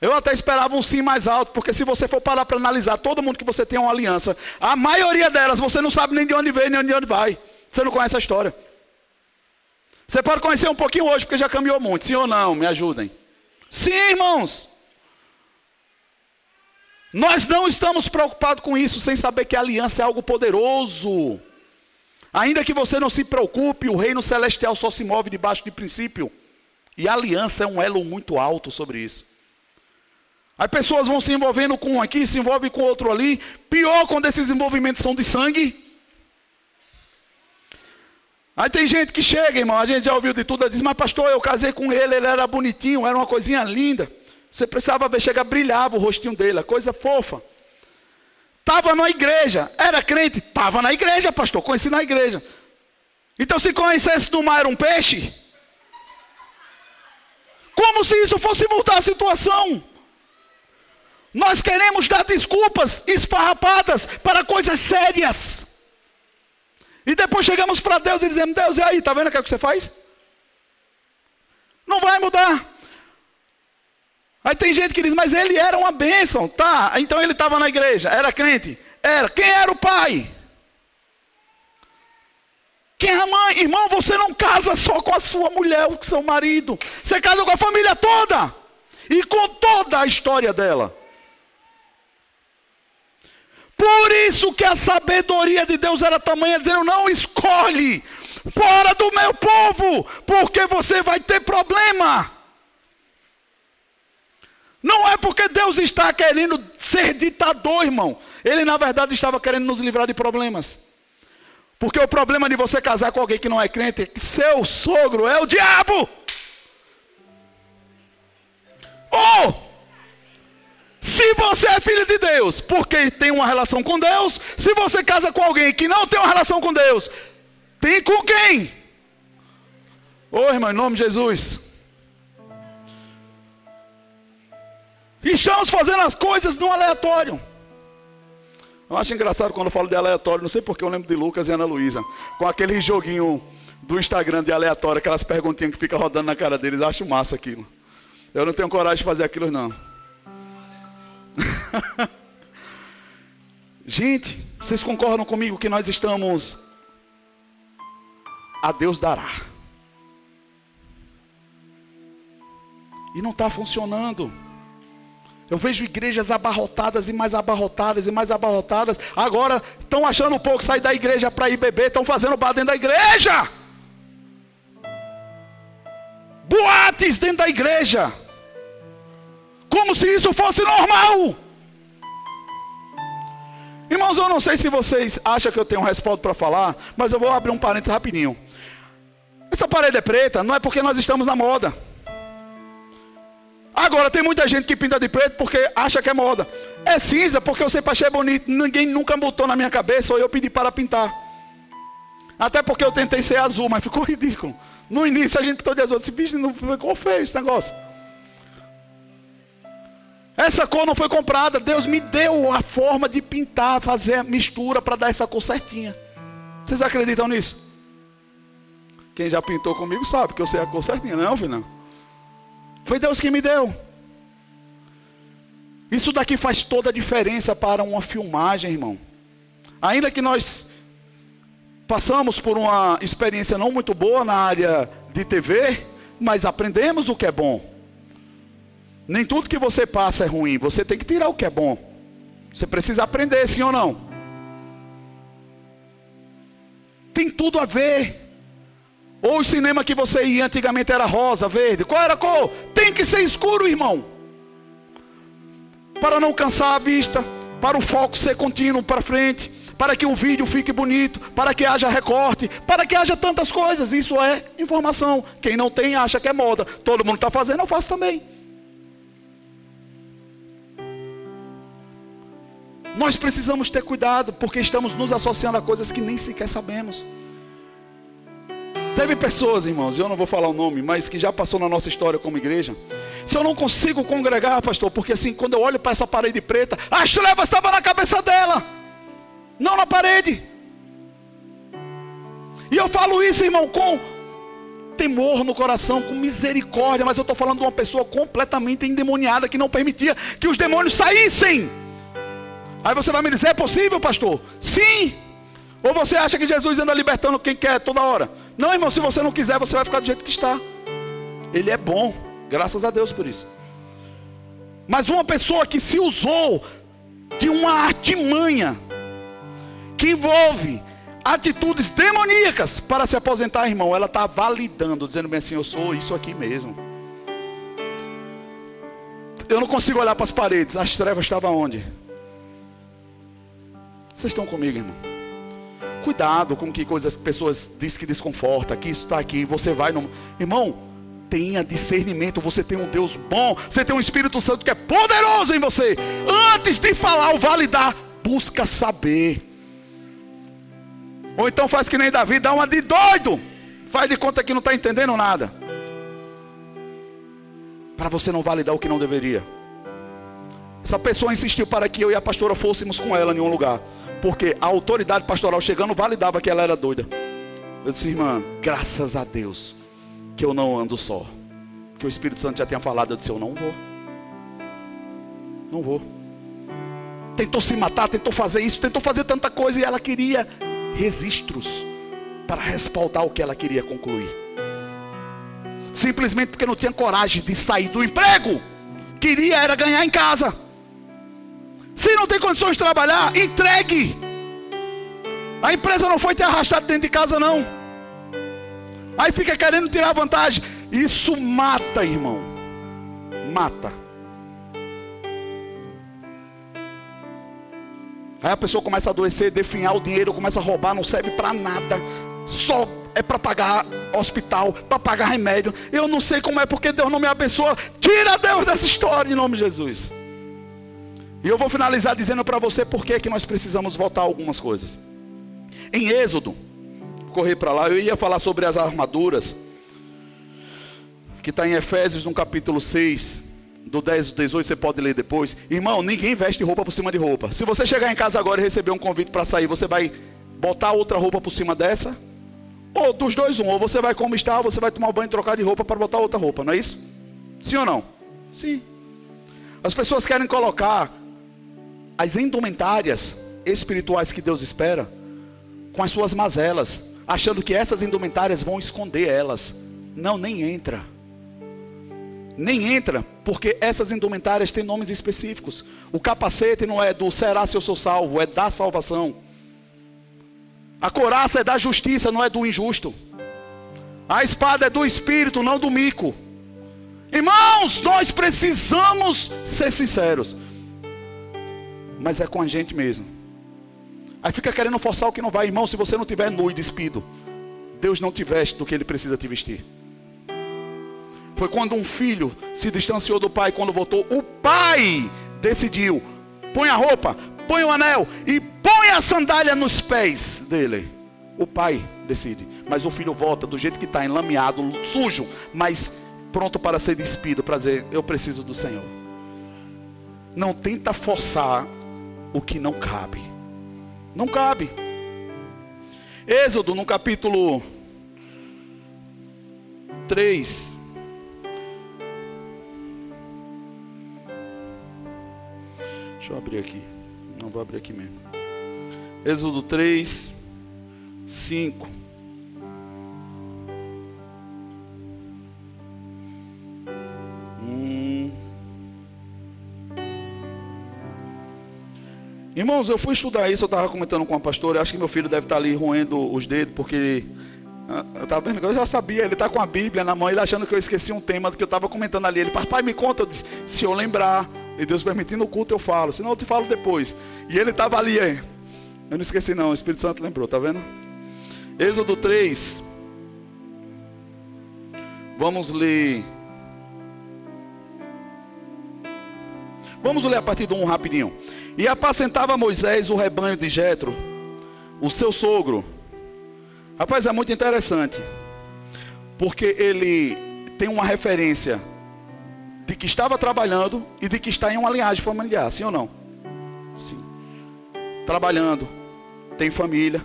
Eu até esperava um sim mais alto, porque se você for parar para analisar todo mundo que você tem uma aliança, a maioria delas você não sabe nem de onde vem, nem de onde vai. Você não conhece a história. Você pode conhecer um pouquinho hoje, porque já caminhou muito. Sim ou não? Me ajudem. Sim, irmãos. Nós não estamos preocupados com isso, sem saber que a aliança é algo poderoso. Ainda que você não se preocupe, o reino celestial só se move debaixo de princípio. E a aliança é um elo muito alto sobre isso. Aí pessoas vão se envolvendo com um aqui, se envolvem com outro ali. Pior quando esses envolvimentos são de sangue. Aí tem gente que chega, irmão, a gente já ouviu de tudo, diz, mas pastor, eu casei com ele, ele era bonitinho, era uma coisinha linda. Você precisava ver, chega, brilhava o rostinho dele, a coisa fofa. Estava na igreja, era crente, estava na igreja, pastor, conheci na igreja. Então, se conhecesse no mar um peixe, como se isso fosse mudar a situação. Nós queremos dar desculpas esfarrapadas para coisas sérias. E depois chegamos para Deus e dizemos: Deus, e aí, está vendo o que, é que você faz? Não vai mudar. Aí tem gente que diz, mas ele era uma bênção, tá? Então ele estava na igreja, era crente? Era. Quem era o pai? Quem é a mãe? Irmão, você não casa só com a sua mulher ou com seu marido. Você casa com a família toda. E com toda a história dela. Por isso que a sabedoria de Deus era tamanha, dizendo: não escolhe fora do meu povo, porque você vai ter problema. Não é porque Deus está querendo ser ditador, irmão. Ele, na verdade, estava querendo nos livrar de problemas. Porque o problema de você casar com alguém que não é crente seu sogro é o diabo. Oh, se você é filho de Deus, porque tem uma relação com Deus, se você casa com alguém que não tem uma relação com Deus, tem com quem? Ô oh, irmão, em nome de Jesus. Estamos fazendo as coisas no aleatório. Eu acho engraçado quando eu falo de aleatório, não sei porque eu lembro de Lucas e Ana Luísa, com aquele joguinho do Instagram de aleatório, aquelas perguntinhas que fica rodando na cara deles, acho massa aquilo. Eu não tenho coragem de fazer aquilo não. Gente, vocês concordam comigo que nós estamos a Deus dará. E não está funcionando. Eu vejo igrejas abarrotadas e mais abarrotadas e mais abarrotadas. Agora estão achando pouco sair da igreja para ir beber, estão fazendo bar dentro da igreja. Boates dentro da igreja. Como se isso fosse normal. Irmãos, eu não sei se vocês acham que eu tenho um respaldo para falar, mas eu vou abrir um parênteses rapidinho. Essa parede é preta, não é porque nós estamos na moda. Agora, tem muita gente que pinta de preto porque acha que é moda. É cinza porque eu sempre achei bonito. Ninguém nunca botou na minha cabeça ou eu pedi para pintar. Até porque eu tentei ser azul, mas ficou ridículo. No início a gente pintou de azul. Esse bicho não ficou feio esse negócio. Essa cor não foi comprada. Deus me deu a forma de pintar, fazer a mistura para dar essa cor certinha. Vocês acreditam nisso? Quem já pintou comigo sabe que eu sei a cor certinha, não, filho? Foi Deus que me deu. Isso daqui faz toda a diferença para uma filmagem, irmão. Ainda que nós passamos por uma experiência não muito boa na área de TV, mas aprendemos o que é bom. Nem tudo que você passa é ruim, você tem que tirar o que é bom. Você precisa aprender, sim ou não? Tem tudo a ver. Ou o cinema que você ia antigamente era rosa, verde. Qual era a cor? Tem que ser escuro, irmão. Para não cansar a vista, para o foco ser contínuo para frente, para que o vídeo fique bonito, para que haja recorte, para que haja tantas coisas. Isso é informação. Quem não tem acha que é moda. Todo mundo está fazendo, eu faço também. Nós precisamos ter cuidado, porque estamos nos associando a coisas que nem sequer sabemos. Teve pessoas, irmãos, eu não vou falar o nome, mas que já passou na nossa história como igreja. Se eu não consigo congregar, pastor, porque assim, quando eu olho para essa parede preta, as trevas estavam na cabeça dela, não na parede. E eu falo isso, irmão, com temor no coração, com misericórdia, mas eu estou falando de uma pessoa completamente endemoniada que não permitia que os demônios saíssem. Aí você vai me dizer: é possível, pastor? Sim. Ou você acha que Jesus anda libertando quem quer toda hora? Não, irmão, se você não quiser, você vai ficar do jeito que está. Ele é bom, graças a Deus por isso. Mas uma pessoa que se usou de uma artimanha que envolve atitudes demoníacas para se aposentar, irmão, ela está validando, dizendo bem assim: eu sou isso aqui mesmo. Eu não consigo olhar para as paredes, as trevas estavam onde? Vocês estão comigo, irmão? Cuidado com que coisas que pessoas dizem que desconforta, que isso está aqui, você vai no. Irmão, tenha discernimento, você tem um Deus bom, você tem um Espírito Santo que é poderoso em você. Antes de falar ou validar, busca saber. Ou então faz que nem Davi, dá uma de doido. Faz de conta que não está entendendo nada. Para você não validar o que não deveria. Essa pessoa insistiu para que eu e a pastora fôssemos com ela em um lugar. Porque a autoridade pastoral chegando validava que ela era doida. Eu disse, irmã, graças a Deus que eu não ando só. Que o Espírito Santo já tinha falado. Eu disse, eu não vou. Não vou. Tentou se matar, tentou fazer isso, tentou fazer tanta coisa e ela queria registros para respaldar o que ela queria concluir. Simplesmente porque não tinha coragem de sair do emprego. Queria era ganhar em casa. Se não tem condições de trabalhar, entregue. A empresa não foi te arrastado dentro de casa, não. Aí fica querendo tirar vantagem. Isso mata, irmão. Mata. Aí a pessoa começa a adoecer, definhar o dinheiro, começa a roubar, não serve para nada. Só é para pagar hospital, para pagar remédio. Eu não sei como é porque Deus não me abençoa. Tira Deus dessa história em nome de Jesus. E eu vou finalizar dizendo para você por que, nós precisamos voltar algumas coisas. Em Êxodo, correr para lá, eu ia falar sobre as armaduras, que está em Efésios no capítulo 6, do 10 ao 18, você pode ler depois. Irmão, ninguém veste roupa por cima de roupa. Se você chegar em casa agora e receber um convite para sair, você vai botar outra roupa por cima dessa? Ou dos dois, um. Ou você vai como está, ou você vai tomar banho e trocar de roupa para botar outra roupa, não é isso? Sim ou não? Sim. As pessoas querem colocar as indumentárias espirituais que Deus espera com as suas mazelas, achando que essas indumentárias vão esconder elas. Não, nem entra. Nem entra, porque essas indumentárias têm nomes específicos. O capacete não é do será se eu sou salvo, é da salvação. A coraça é da justiça, não é do injusto. A espada é do espírito, não do mico. Irmãos, nós precisamos ser sinceros mas é com a gente mesmo. Aí fica querendo forçar o que não vai, irmão. Se você não tiver nu e despido, Deus não te veste do que Ele precisa te vestir. Foi quando um filho se distanciou do pai, quando voltou, o pai decidiu: põe a roupa, põe o anel e põe a sandália nos pés dele. O pai decide, mas o filho volta do jeito que está, enlameado, sujo, mas pronto para ser despido, para dizer: Eu preciso do Senhor. Não tenta forçar o que não cabe. Não cabe. Êxodo, no capítulo 3. Deixa eu abrir aqui. Não vou abrir aqui mesmo. Êxodo 3, 5. Irmãos, eu fui estudar isso, eu estava comentando com a pastora, acho que meu filho deve estar ali roendo os dedos, porque ah, eu estava vendo, eu já sabia, ele está com a Bíblia na mão, ele achando que eu esqueci um tema do que eu estava comentando ali. Ele, papai, me conta, eu disse, se eu lembrar, e Deus permitindo o culto, eu falo, senão eu te falo depois. E ele estava ali, aí. eu não esqueci não, o Espírito Santo lembrou, tá vendo? Êxodo 3. Vamos ler. Vamos ler a partir do 1 rapidinho. E apacentava Moisés o rebanho de Jetro, o seu sogro. Rapaz, é muito interessante. Porque ele tem uma referência de que estava trabalhando e de que está em uma linhagem familiar, sim ou não? Sim. Trabalhando, tem família.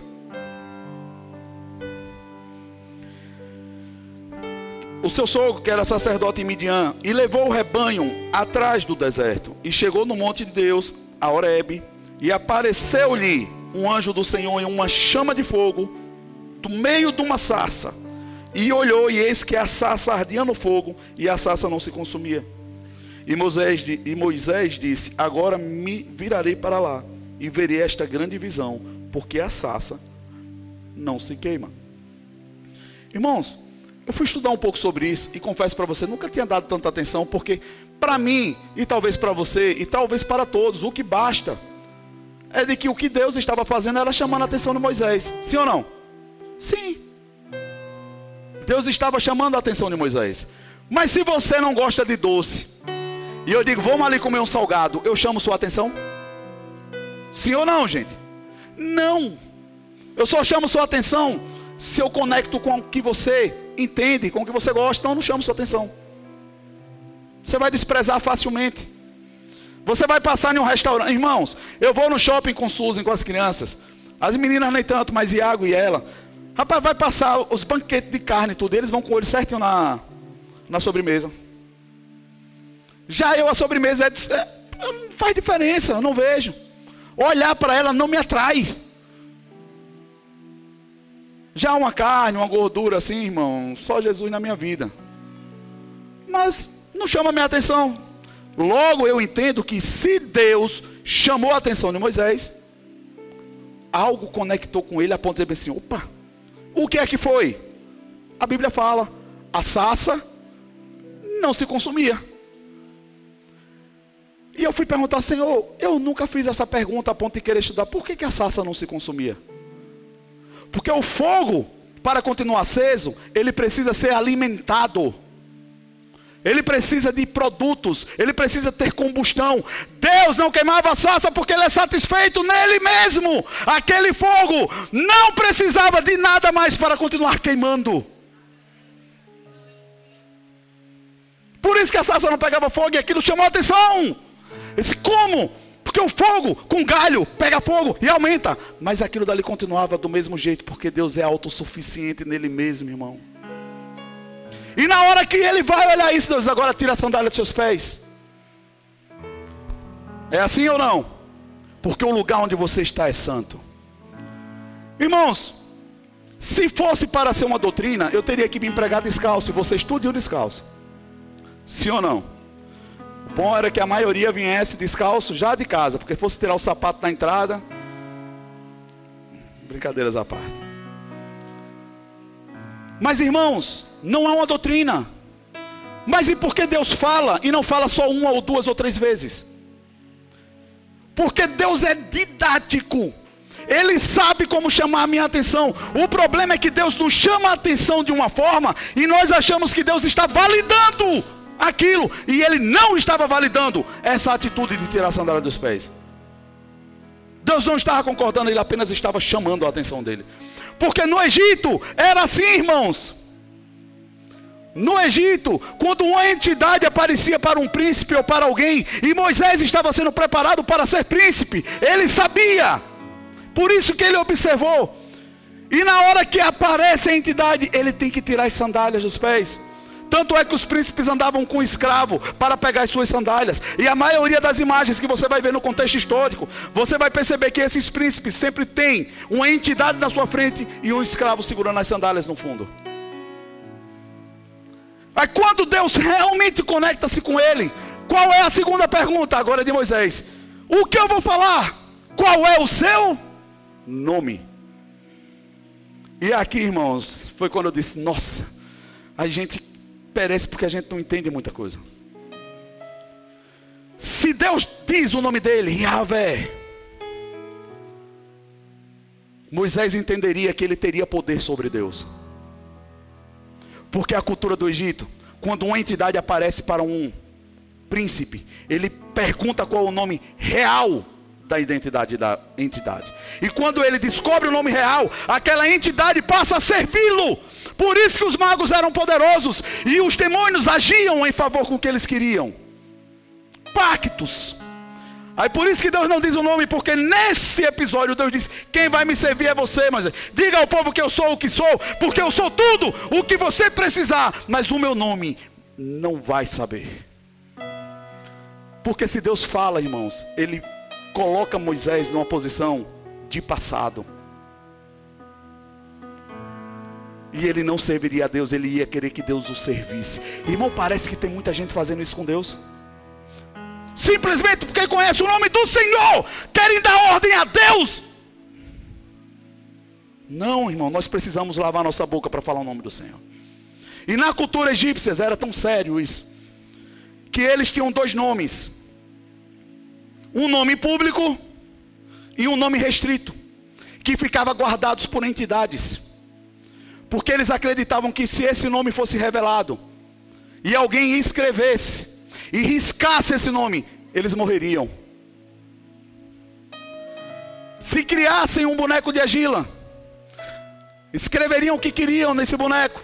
O seu sogro, que era sacerdote em Midian, e levou o rebanho atrás do deserto, e chegou no monte de Deus, a Horebe, e apareceu-lhe um anjo do Senhor em uma chama de fogo, do meio de uma sarça. E olhou, e eis que a sarça ardia no fogo, e a sarça não se consumia. E Moisés, e Moisés disse: Agora me virarei para lá, e verei esta grande visão, porque a sarça não se queima. Irmãos, eu fui estudar um pouco sobre isso e confesso para você, nunca tinha dado tanta atenção, porque para mim, e talvez para você, e talvez para todos, o que basta é de que o que Deus estava fazendo era chamando a atenção de Moisés. Sim ou não? Sim. Deus estava chamando a atenção de Moisés. Mas se você não gosta de doce, e eu digo, vamos ali comer um salgado, eu chamo sua atenção? Sim ou não, gente? Não. Eu só chamo sua atenção se eu conecto com o que você entende, com o que você gosta, então eu não chamo sua atenção. Você vai desprezar facilmente. Você vai passar em um restaurante. Irmãos, eu vou no shopping com Susan, com as crianças. As meninas nem tanto, mas Iago e ela. Rapaz, vai passar os banquetes de carne e tudo. Eles vão com o olho certinho na, na sobremesa. Já eu, a sobremesa, é, é, não faz diferença, eu não vejo. Olhar para ela não me atrai. Já uma carne, uma gordura assim, irmão, só Jesus na minha vida. Mas não chama a minha atenção. Logo eu entendo que se Deus chamou a atenção de Moisés, algo conectou com ele a ponto de dizer assim: opa, o que é que foi? A Bíblia fala: a sassa não se consumia. E eu fui perguntar, Senhor, eu nunca fiz essa pergunta a ponto de querer estudar, por que, que a sassa não se consumia? Porque o fogo, para continuar aceso, ele precisa ser alimentado. Ele precisa de produtos, ele precisa ter combustão. Deus não queimava a sarça porque ele é satisfeito nele mesmo. Aquele fogo não precisava de nada mais para continuar queimando. Por isso que a sarça não pegava fogo e aquilo chamou a atenção. Esse como? Porque o fogo com galho pega fogo e aumenta. Mas aquilo dali continuava do mesmo jeito, porque Deus é autossuficiente nele mesmo, irmão. E na hora que ele vai olhar isso, Deus agora tira a sandália dos seus pés. É assim ou não? Porque o lugar onde você está é santo. Irmãos, se fosse para ser uma doutrina, eu teria que me empregar descalço. E você estuda descalço. Sim ou não? O bom era que a maioria viesse descalço já de casa, porque fosse tirar o sapato na entrada. Brincadeiras à parte. Mas irmãos, não é uma doutrina. Mas e por que Deus fala e não fala só uma ou duas ou três vezes? Porque Deus é didático. Ele sabe como chamar a minha atenção. O problema é que Deus nos chama a atenção de uma forma e nós achamos que Deus está validando aquilo e ele não estava validando essa atitude de tirar a sandália dos pés. Deus não estava concordando, ele apenas estava chamando a atenção dele. Porque no Egito era assim, irmãos. No Egito, quando uma entidade aparecia para um príncipe ou para alguém, e Moisés estava sendo preparado para ser príncipe, ele sabia, por isso que ele observou. E na hora que aparece a entidade, ele tem que tirar as sandálias dos pés. Tanto é que os príncipes andavam com escravo para pegar as suas sandálias. E a maioria das imagens que você vai ver no contexto histórico, você vai perceber que esses príncipes sempre têm uma entidade na sua frente e um escravo segurando as sandálias no fundo. Mas quando Deus realmente conecta-se com ele, qual é a segunda pergunta agora de Moisés? O que eu vou falar? Qual é o seu nome? E aqui, irmãos, foi quando eu disse: Nossa, a gente perece porque a gente não entende muita coisa. Se Deus diz o nome dele, Yahvé, Moisés entenderia que ele teria poder sobre Deus. Porque a cultura do Egito, quando uma entidade aparece para um príncipe, ele pergunta qual é o nome real da identidade da entidade. E quando ele descobre o nome real, aquela entidade passa a servi-lo. Por isso que os magos eram poderosos e os demônios agiam em favor com o que eles queriam. Pactos. Aí por isso que Deus não diz o nome, porque nesse episódio Deus diz: Quem vai me servir é você, mas diga ao povo que eu sou o que sou, porque eu sou tudo o que você precisar, mas o meu nome não vai saber. Porque se Deus fala, irmãos, Ele coloca Moisés numa posição de passado. E ele não serviria a Deus, ele ia querer que Deus o servisse. Irmão, parece que tem muita gente fazendo isso com Deus. Simplesmente porque conhece o nome do Senhor, querem dar ordem a Deus. Não, irmão, nós precisamos lavar nossa boca para falar o nome do Senhor. E na cultura egípcia era tão sério isso, que eles tinham dois nomes: um nome público e um nome restrito, que ficava guardados por entidades. Porque eles acreditavam que se esse nome fosse revelado e alguém escrevesse e riscasse esse nome, eles morreriam. Se criassem um boneco de argila, escreveriam o que queriam nesse boneco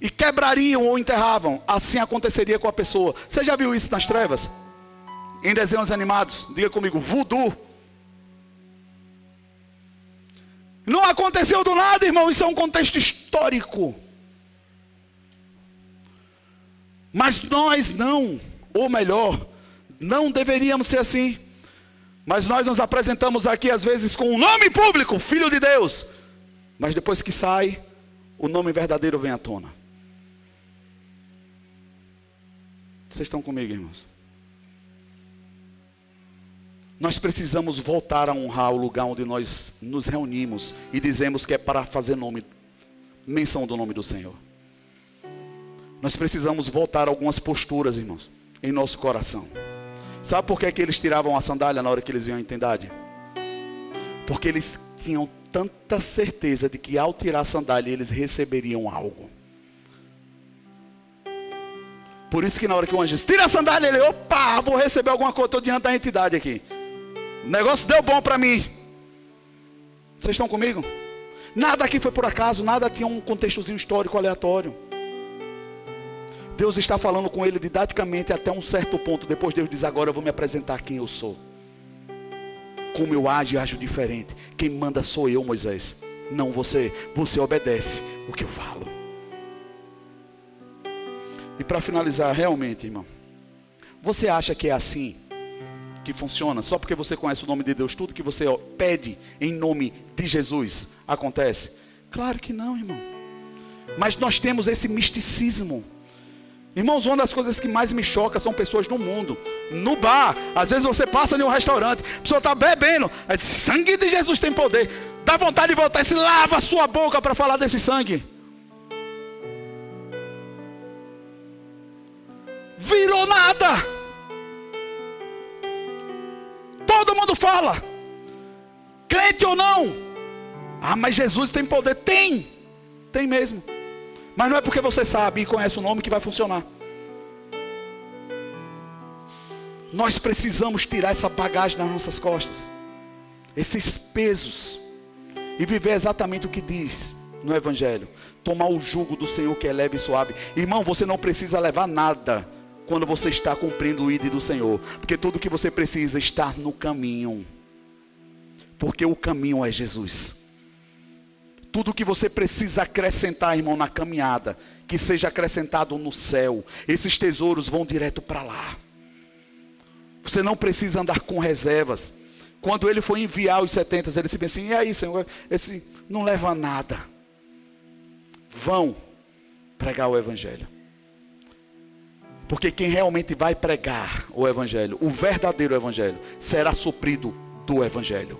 e quebrariam ou enterravam. Assim aconteceria com a pessoa. Você já viu isso nas trevas? Em desenhos animados? Diga comigo, voodoo. Não aconteceu do nada, irmão, isso é um contexto histórico. Mas nós não, ou melhor, não deveríamos ser assim. Mas nós nos apresentamos aqui às vezes com o um nome público, Filho de Deus. Mas depois que sai, o nome verdadeiro vem à tona. Vocês estão comigo, irmãos? Nós precisamos voltar a honrar o lugar onde nós nos reunimos e dizemos que é para fazer nome, menção do nome do Senhor. Nós precisamos voltar algumas posturas, irmãos, em nosso coração. Sabe por que, é que eles tiravam a sandália na hora que eles vinham a entidade? Porque eles tinham tanta certeza de que ao tirar a sandália eles receberiam algo. Por isso que na hora que o anjo disse, tira a sandália, ele, opa, vou receber alguma coisa, estou diante da entidade aqui. O negócio deu bom para mim. Vocês estão comigo? Nada aqui foi por acaso, nada tinha um contextozinho histórico aleatório. Deus está falando com ele didaticamente até um certo ponto. Depois Deus diz: Agora eu vou me apresentar quem eu sou. Como eu ajo e ajo diferente. Quem manda sou eu, Moisés. Não você. Você obedece o que eu falo. E para finalizar, realmente, irmão. Você acha que é assim? que funciona só porque você conhece o nome de Deus, tudo que você pede em nome de Jesus acontece? Claro que não, irmão. Mas nós temos esse misticismo. Irmãos, uma das coisas que mais me choca são pessoas no mundo. No bar, às vezes você passa em um restaurante, a pessoa está bebendo, é sangue de Jesus tem poder. Dá vontade de voltar e se lava a sua boca para falar desse sangue. Virou nada. Todo mundo fala. Crente ou não? Ah, mas Jesus tem poder. Tem. Tem mesmo. Mas não é porque você sabe e conhece o nome que vai funcionar. Nós precisamos tirar essa bagagem das nossas costas. Esses pesos. E viver exatamente o que diz no Evangelho. Tomar o jugo do Senhor que é leve e suave. Irmão, você não precisa levar nada quando você está cumprindo o ID do Senhor. Porque tudo que você precisa estar no caminho. Porque o caminho é Jesus. Tudo que você precisa acrescentar, irmão, na caminhada, que seja acrescentado no céu. Esses tesouros vão direto para lá. Você não precisa andar com reservas. Quando ele foi enviar os 70, ele disse assim: E aí, Senhor? Esse não leva nada. Vão pregar o Evangelho. Porque quem realmente vai pregar o Evangelho, o verdadeiro Evangelho, será suprido do Evangelho,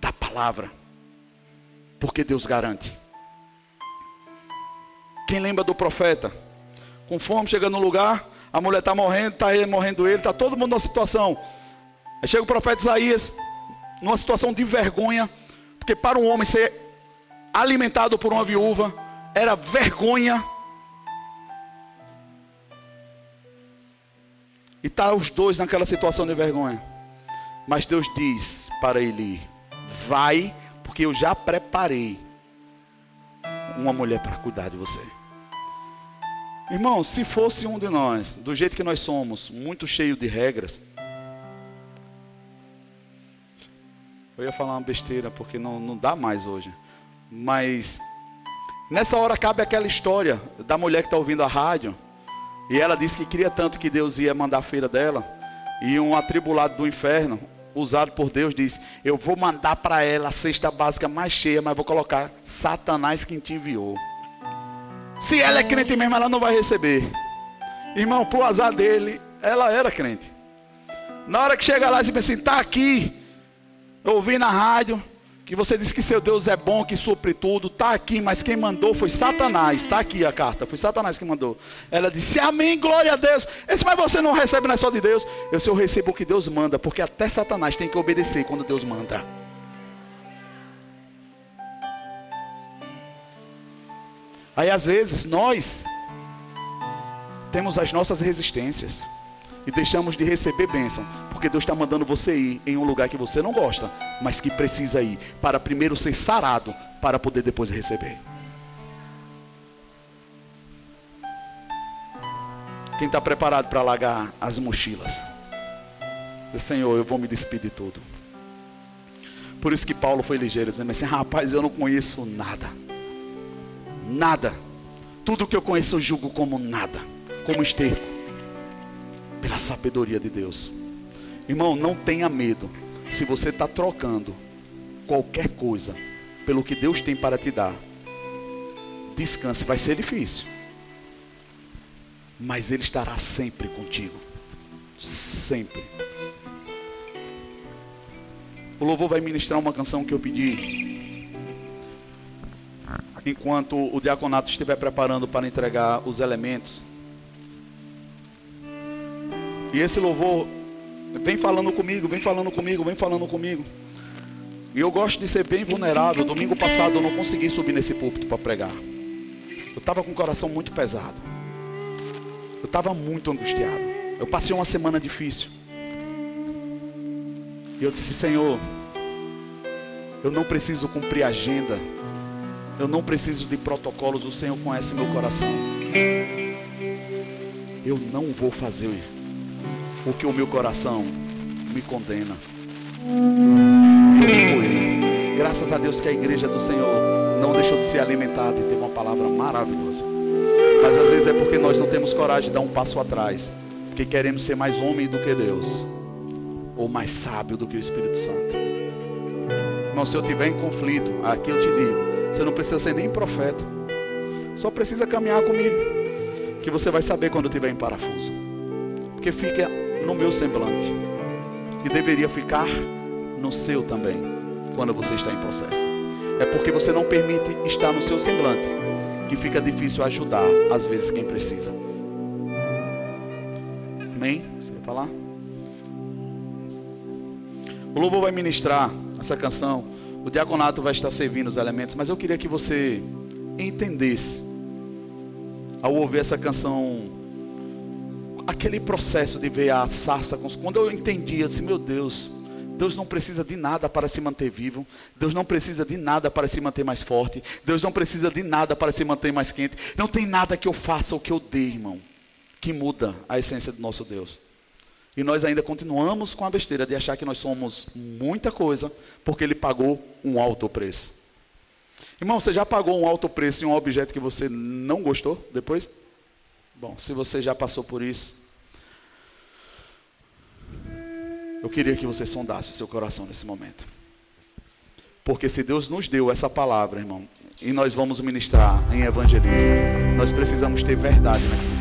da palavra, porque Deus garante. Quem lembra do profeta? Com fome, chega no lugar, a mulher está morrendo, está morrendo ele, está todo mundo numa situação. Aí chega o profeta Isaías, numa situação de vergonha, porque para um homem ser alimentado por uma viúva era vergonha. E tá os dois naquela situação de vergonha. Mas Deus diz para ele: Vai, porque eu já preparei uma mulher para cuidar de você. Irmão, se fosse um de nós, do jeito que nós somos, muito cheio de regras, eu ia falar uma besteira, porque não, não dá mais hoje. Mas nessa hora cabe aquela história da mulher que está ouvindo a rádio. E ela disse que queria tanto que Deus ia mandar a filha dela. E um atribulado do inferno, usado por Deus, disse: Eu vou mandar para ela a cesta básica mais cheia, mas vou colocar Satanás quem te enviou. Se ela é crente mesmo, ela não vai receber. Irmão, pro azar dele, ela era crente. Na hora que chega lá, diz assim: Está aqui. Eu ouvi na rádio que você disse que seu Deus é bom, que supre tudo, está aqui, mas quem mandou foi Satanás, está aqui a carta, foi Satanás que mandou. Ela disse, amém, glória a Deus. Eu disse, mas você não recebe, não é só de Deus. Eu disse, eu recebo o que Deus manda, porque até Satanás tem que obedecer quando Deus manda. Aí às vezes nós temos as nossas resistências e deixamos de receber bênção, porque Deus está mandando você ir em um lugar que você não gosta, mas que precisa ir, para primeiro ser sarado, para poder depois receber. Quem está preparado para largar as mochilas? Senhor, eu vou me despedir de tudo. Por isso que Paulo foi ligeiro, dizendo assim: rapaz, eu não conheço nada. Nada. Tudo que eu conheço eu julgo como nada, como esterco pela sabedoria de Deus. Irmão, não tenha medo. Se você está trocando qualquer coisa pelo que Deus tem para te dar, descanse. Vai ser difícil, mas Ele estará sempre contigo. Sempre. O louvor vai ministrar uma canção que eu pedi. Enquanto o diaconato estiver preparando para entregar os elementos. E esse louvor vem falando comigo, vem falando comigo, vem falando comigo. E eu gosto de ser bem vulnerável. Domingo passado eu não consegui subir nesse púlpito para pregar. Eu estava com o coração muito pesado. Eu estava muito angustiado. Eu passei uma semana difícil. E eu disse, Senhor, eu não preciso cumprir agenda. Eu não preciso de protocolos. O Senhor conhece meu coração. Eu não vou fazer o que o meu coração me condena. Eu Graças a Deus que a igreja do Senhor não deixou de ser alimentada e teve uma palavra maravilhosa. Mas às vezes é porque nós não temos coragem de dar um passo atrás, porque queremos ser mais homem do que Deus, ou mais sábio do que o Espírito Santo. Irmão, se eu tiver em conflito, aqui eu te digo, você não precisa ser nem profeta, só precisa caminhar comigo, que você vai saber quando eu estiver em parafuso, porque fica no meu semblante. E deveria ficar no seu também, quando você está em processo. É porque você não permite estar no seu semblante, que fica difícil ajudar, às vezes, quem precisa. Amém? Você vai falar? O louvor vai ministrar essa canção. O diaconato vai estar servindo os elementos, mas eu queria que você entendesse, ao ouvir essa canção aquele processo de ver a sarça, quando eu entendi, eu disse, meu Deus, Deus não precisa de nada para se manter vivo. Deus não precisa de nada para se manter mais forte. Deus não precisa de nada para se manter mais quente. Não tem nada que eu faça ou que eu dê, irmão, que muda a essência do nosso Deus. E nós ainda continuamos com a besteira de achar que nós somos muita coisa porque Ele pagou um alto preço. Irmão, você já pagou um alto preço em um objeto que você não gostou depois? Bom, se você já passou por isso, eu queria que você sondasse o seu coração nesse momento. Porque se Deus nos deu essa palavra, irmão, e nós vamos ministrar em evangelismo, nós precisamos ter verdade naquilo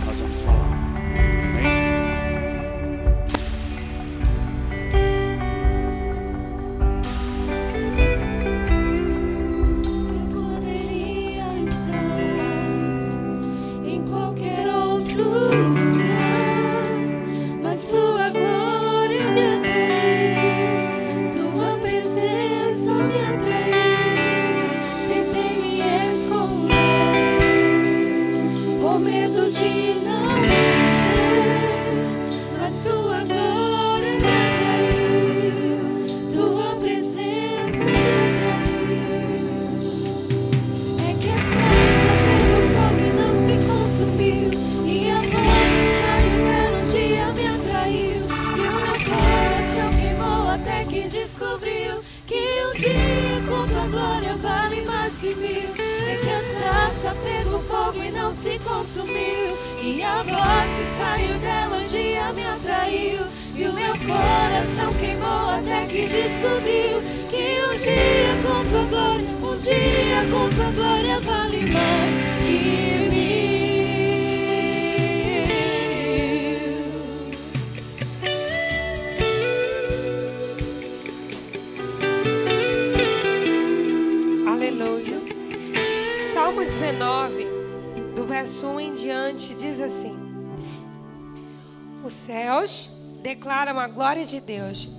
glória de Deus.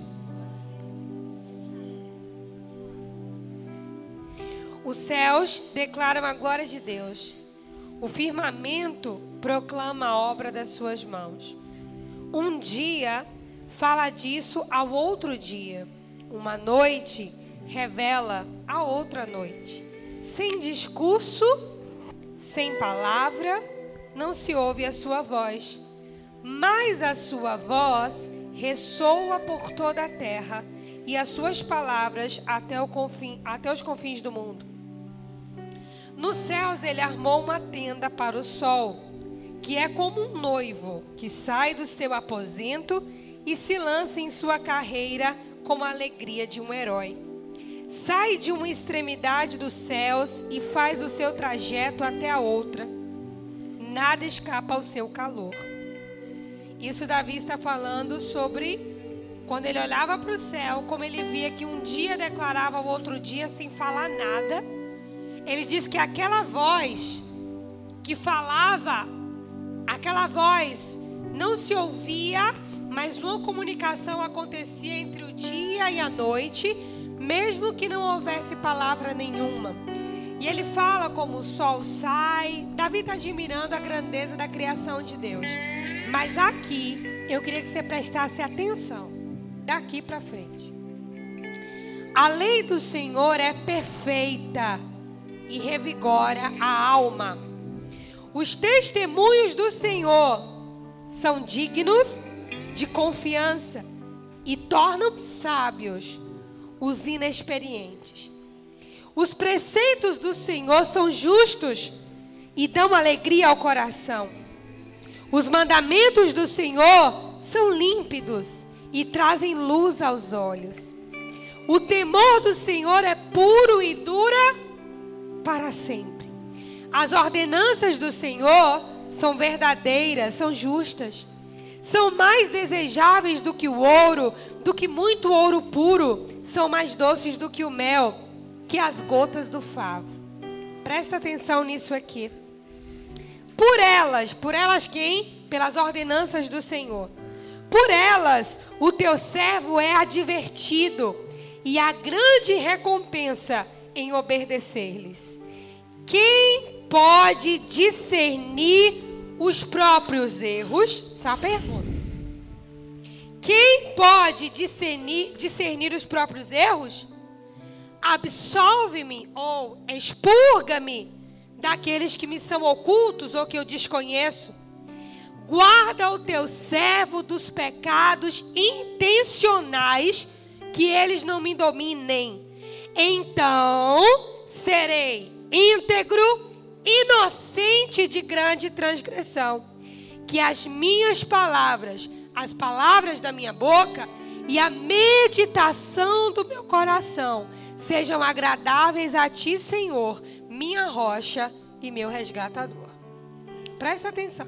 Os céus declaram a glória de Deus. O firmamento proclama a obra das suas mãos. Um dia fala disso ao outro dia. Uma noite revela a outra noite. Sem discurso, sem palavra, não se ouve a sua voz, mas a sua voz ressoa por toda a terra e as suas palavras até, o até os confins do mundo. Nos céus ele armou uma tenda para o sol, que é como um noivo que sai do seu aposento e se lança em sua carreira com a alegria de um herói sai de uma extremidade dos céus e faz o seu trajeto até a outra. Nada escapa ao seu calor. Isso Davi está falando sobre quando ele olhava para o céu, como ele via que um dia declarava o outro dia sem falar nada. Ele diz que aquela voz que falava, aquela voz não se ouvia, mas uma comunicação acontecia entre o dia e a noite mesmo que não houvesse palavra nenhuma. E ele fala como o sol sai. Davi está admirando a grandeza da criação de Deus. Mas aqui, eu queria que você prestasse atenção. Daqui para frente. A lei do Senhor é perfeita e revigora a alma. Os testemunhos do Senhor são dignos de confiança e tornam sábios os inexperientes. Os preceitos do Senhor são justos e dão alegria ao coração. Os mandamentos do Senhor são límpidos e trazem luz aos olhos. O temor do Senhor é puro e dura para sempre. As ordenanças do Senhor são verdadeiras, são justas. São mais desejáveis do que o ouro, do que muito ouro puro são mais doces do que o mel, que as gotas do favo. Presta atenção nisso aqui. Por elas, por elas quem? Pelas ordenanças do Senhor. Por elas, o teu servo é advertido, e a grande recompensa em obedecer-lhes. Quem pode discernir os próprios erros? Essa é a pergunta. Quem pode discernir, discernir os próprios erros? Absolve-me ou expurga-me daqueles que me são ocultos ou que eu desconheço. Guarda o teu servo dos pecados intencionais, que eles não me dominem. Então serei íntegro, inocente de grande transgressão. Que as minhas palavras as palavras da minha boca e a meditação do meu coração sejam agradáveis a ti, Senhor, minha rocha e meu resgatador. Presta atenção.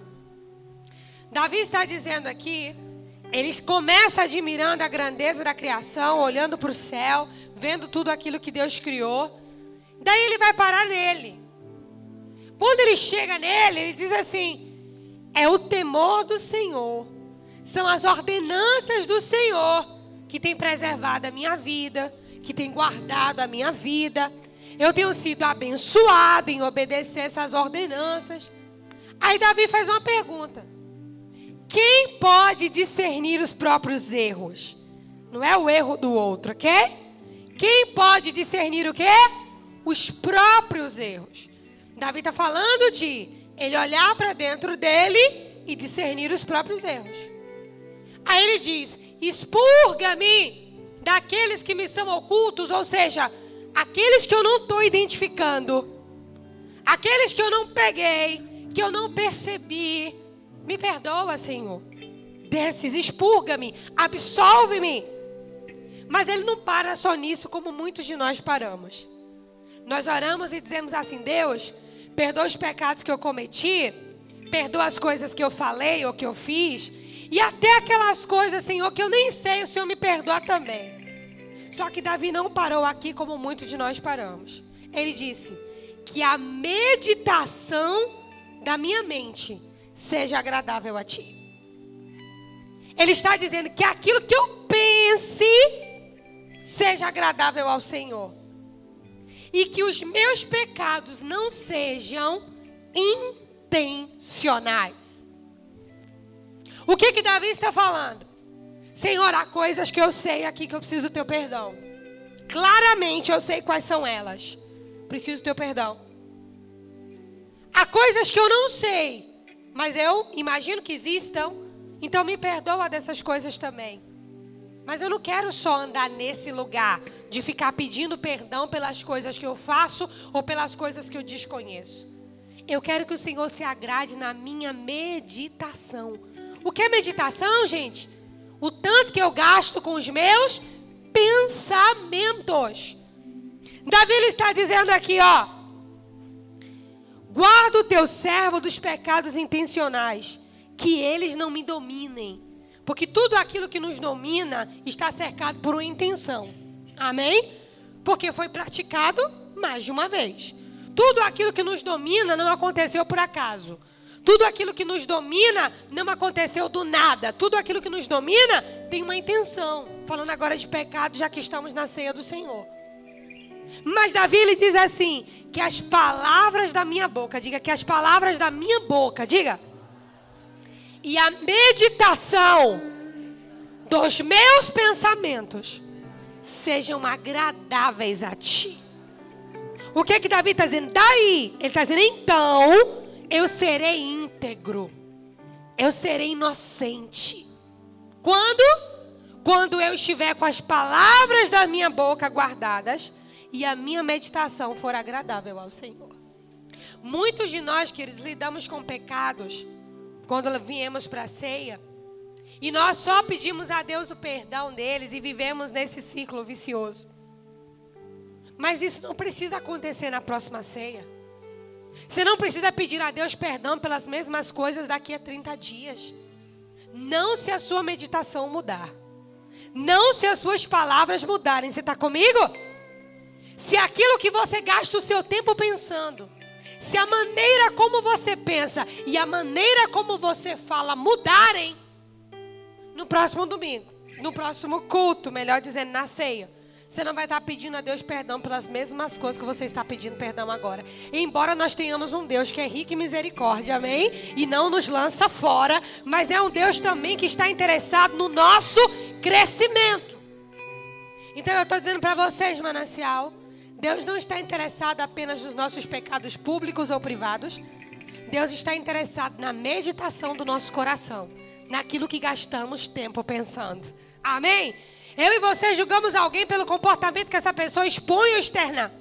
Davi está dizendo aqui, ele começa admirando a grandeza da criação, olhando para o céu, vendo tudo aquilo que Deus criou. Daí ele vai parar nele. Quando ele chega nele, ele diz assim: é o temor do Senhor são as ordenanças do Senhor que tem preservado a minha vida, que tem guardado a minha vida. Eu tenho sido abençoado em obedecer essas ordenanças. Aí Davi faz uma pergunta: Quem pode discernir os próprios erros? Não é o erro do outro, ok? Quem pode discernir o quê? Os próprios erros. Davi está falando de ele olhar para dentro dele e discernir os próprios erros. Aí ele diz: expurga-me daqueles que me são ocultos, ou seja, aqueles que eu não estou identificando, aqueles que eu não peguei, que eu não percebi. Me perdoa, Senhor. Desces, expurga-me, absolve-me. Mas ele não para só nisso, como muitos de nós paramos. Nós oramos e dizemos assim: Deus, perdoa os pecados que eu cometi, perdoa as coisas que eu falei ou que eu fiz, e até aquelas coisas, Senhor, que eu nem sei, o Senhor me perdoa também. Só que Davi não parou aqui como muitos de nós paramos. Ele disse: Que a meditação da minha mente seja agradável a ti. Ele está dizendo que aquilo que eu pense seja agradável ao Senhor. E que os meus pecados não sejam intencionais. O que que Davi está falando? Senhor, há coisas que eu sei aqui que eu preciso do teu perdão. Claramente eu sei quais são elas. Preciso do teu perdão. Há coisas que eu não sei, mas eu imagino que existam. Então me perdoa dessas coisas também. Mas eu não quero só andar nesse lugar de ficar pedindo perdão pelas coisas que eu faço ou pelas coisas que eu desconheço. Eu quero que o Senhor se agrade na minha meditação. O que é meditação, gente? O tanto que eu gasto com os meus pensamentos. Davi ele está dizendo aqui, ó. Guarda o teu servo dos pecados intencionais, que eles não me dominem. Porque tudo aquilo que nos domina está cercado por uma intenção. Amém? Porque foi praticado mais de uma vez. Tudo aquilo que nos domina não aconteceu por acaso. Tudo aquilo que nos domina não aconteceu do nada. Tudo aquilo que nos domina tem uma intenção. Falando agora de pecado, já que estamos na ceia do Senhor. Mas Davi ele diz assim: que as palavras da minha boca, diga que as palavras da minha boca, diga, e a meditação dos meus pensamentos sejam agradáveis a ti. O que é que Davi está dizendo? Daí, ele está dizendo, então, eu serei íntegro. Eu serei inocente. Quando? Quando eu estiver com as palavras da minha boca guardadas e a minha meditação for agradável ao Senhor. Muitos de nós, queridos, lidamos com pecados quando viemos para a ceia. E nós só pedimos a Deus o perdão deles e vivemos nesse ciclo vicioso. Mas isso não precisa acontecer na próxima ceia. Você não precisa pedir a Deus perdão pelas mesmas coisas daqui a 30 dias. Não se a sua meditação mudar. Não se as suas palavras mudarem. Você está comigo? Se aquilo que você gasta o seu tempo pensando, se a maneira como você pensa e a maneira como você fala mudarem, no próximo domingo, no próximo culto, melhor dizendo, na ceia, você não vai estar pedindo a Deus perdão pelas mesmas coisas que você está pedindo perdão agora. Embora nós tenhamos um Deus que é rico em misericórdia, amém? E não nos lança fora, mas é um Deus também que está interessado no nosso crescimento. Então eu estou dizendo para vocês, Manancial, Deus não está interessado apenas nos nossos pecados públicos ou privados. Deus está interessado na meditação do nosso coração, naquilo que gastamos tempo pensando. Amém? Eu e você julgamos alguém pelo comportamento que essa pessoa expõe ou externa.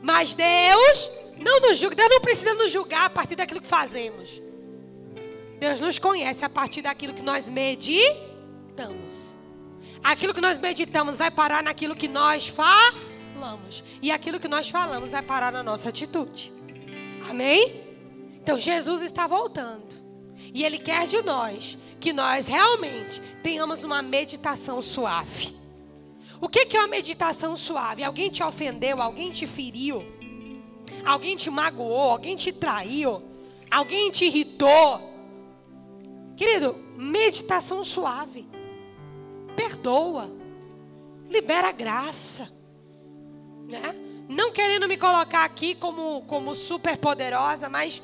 Mas Deus não nos julga. Deus não precisa nos julgar a partir daquilo que fazemos. Deus nos conhece a partir daquilo que nós meditamos. Aquilo que nós meditamos vai parar naquilo que nós falamos. E aquilo que nós falamos vai parar na nossa atitude. Amém? Então Jesus está voltando. E Ele quer de nós que nós realmente tenhamos uma meditação suave. O que é uma meditação suave? Alguém te ofendeu, alguém te feriu, alguém te magoou, alguém te traiu, alguém te irritou. Querido, meditação suave. Perdoa. Libera graça. Né? Não querendo me colocar aqui como, como super poderosa, mas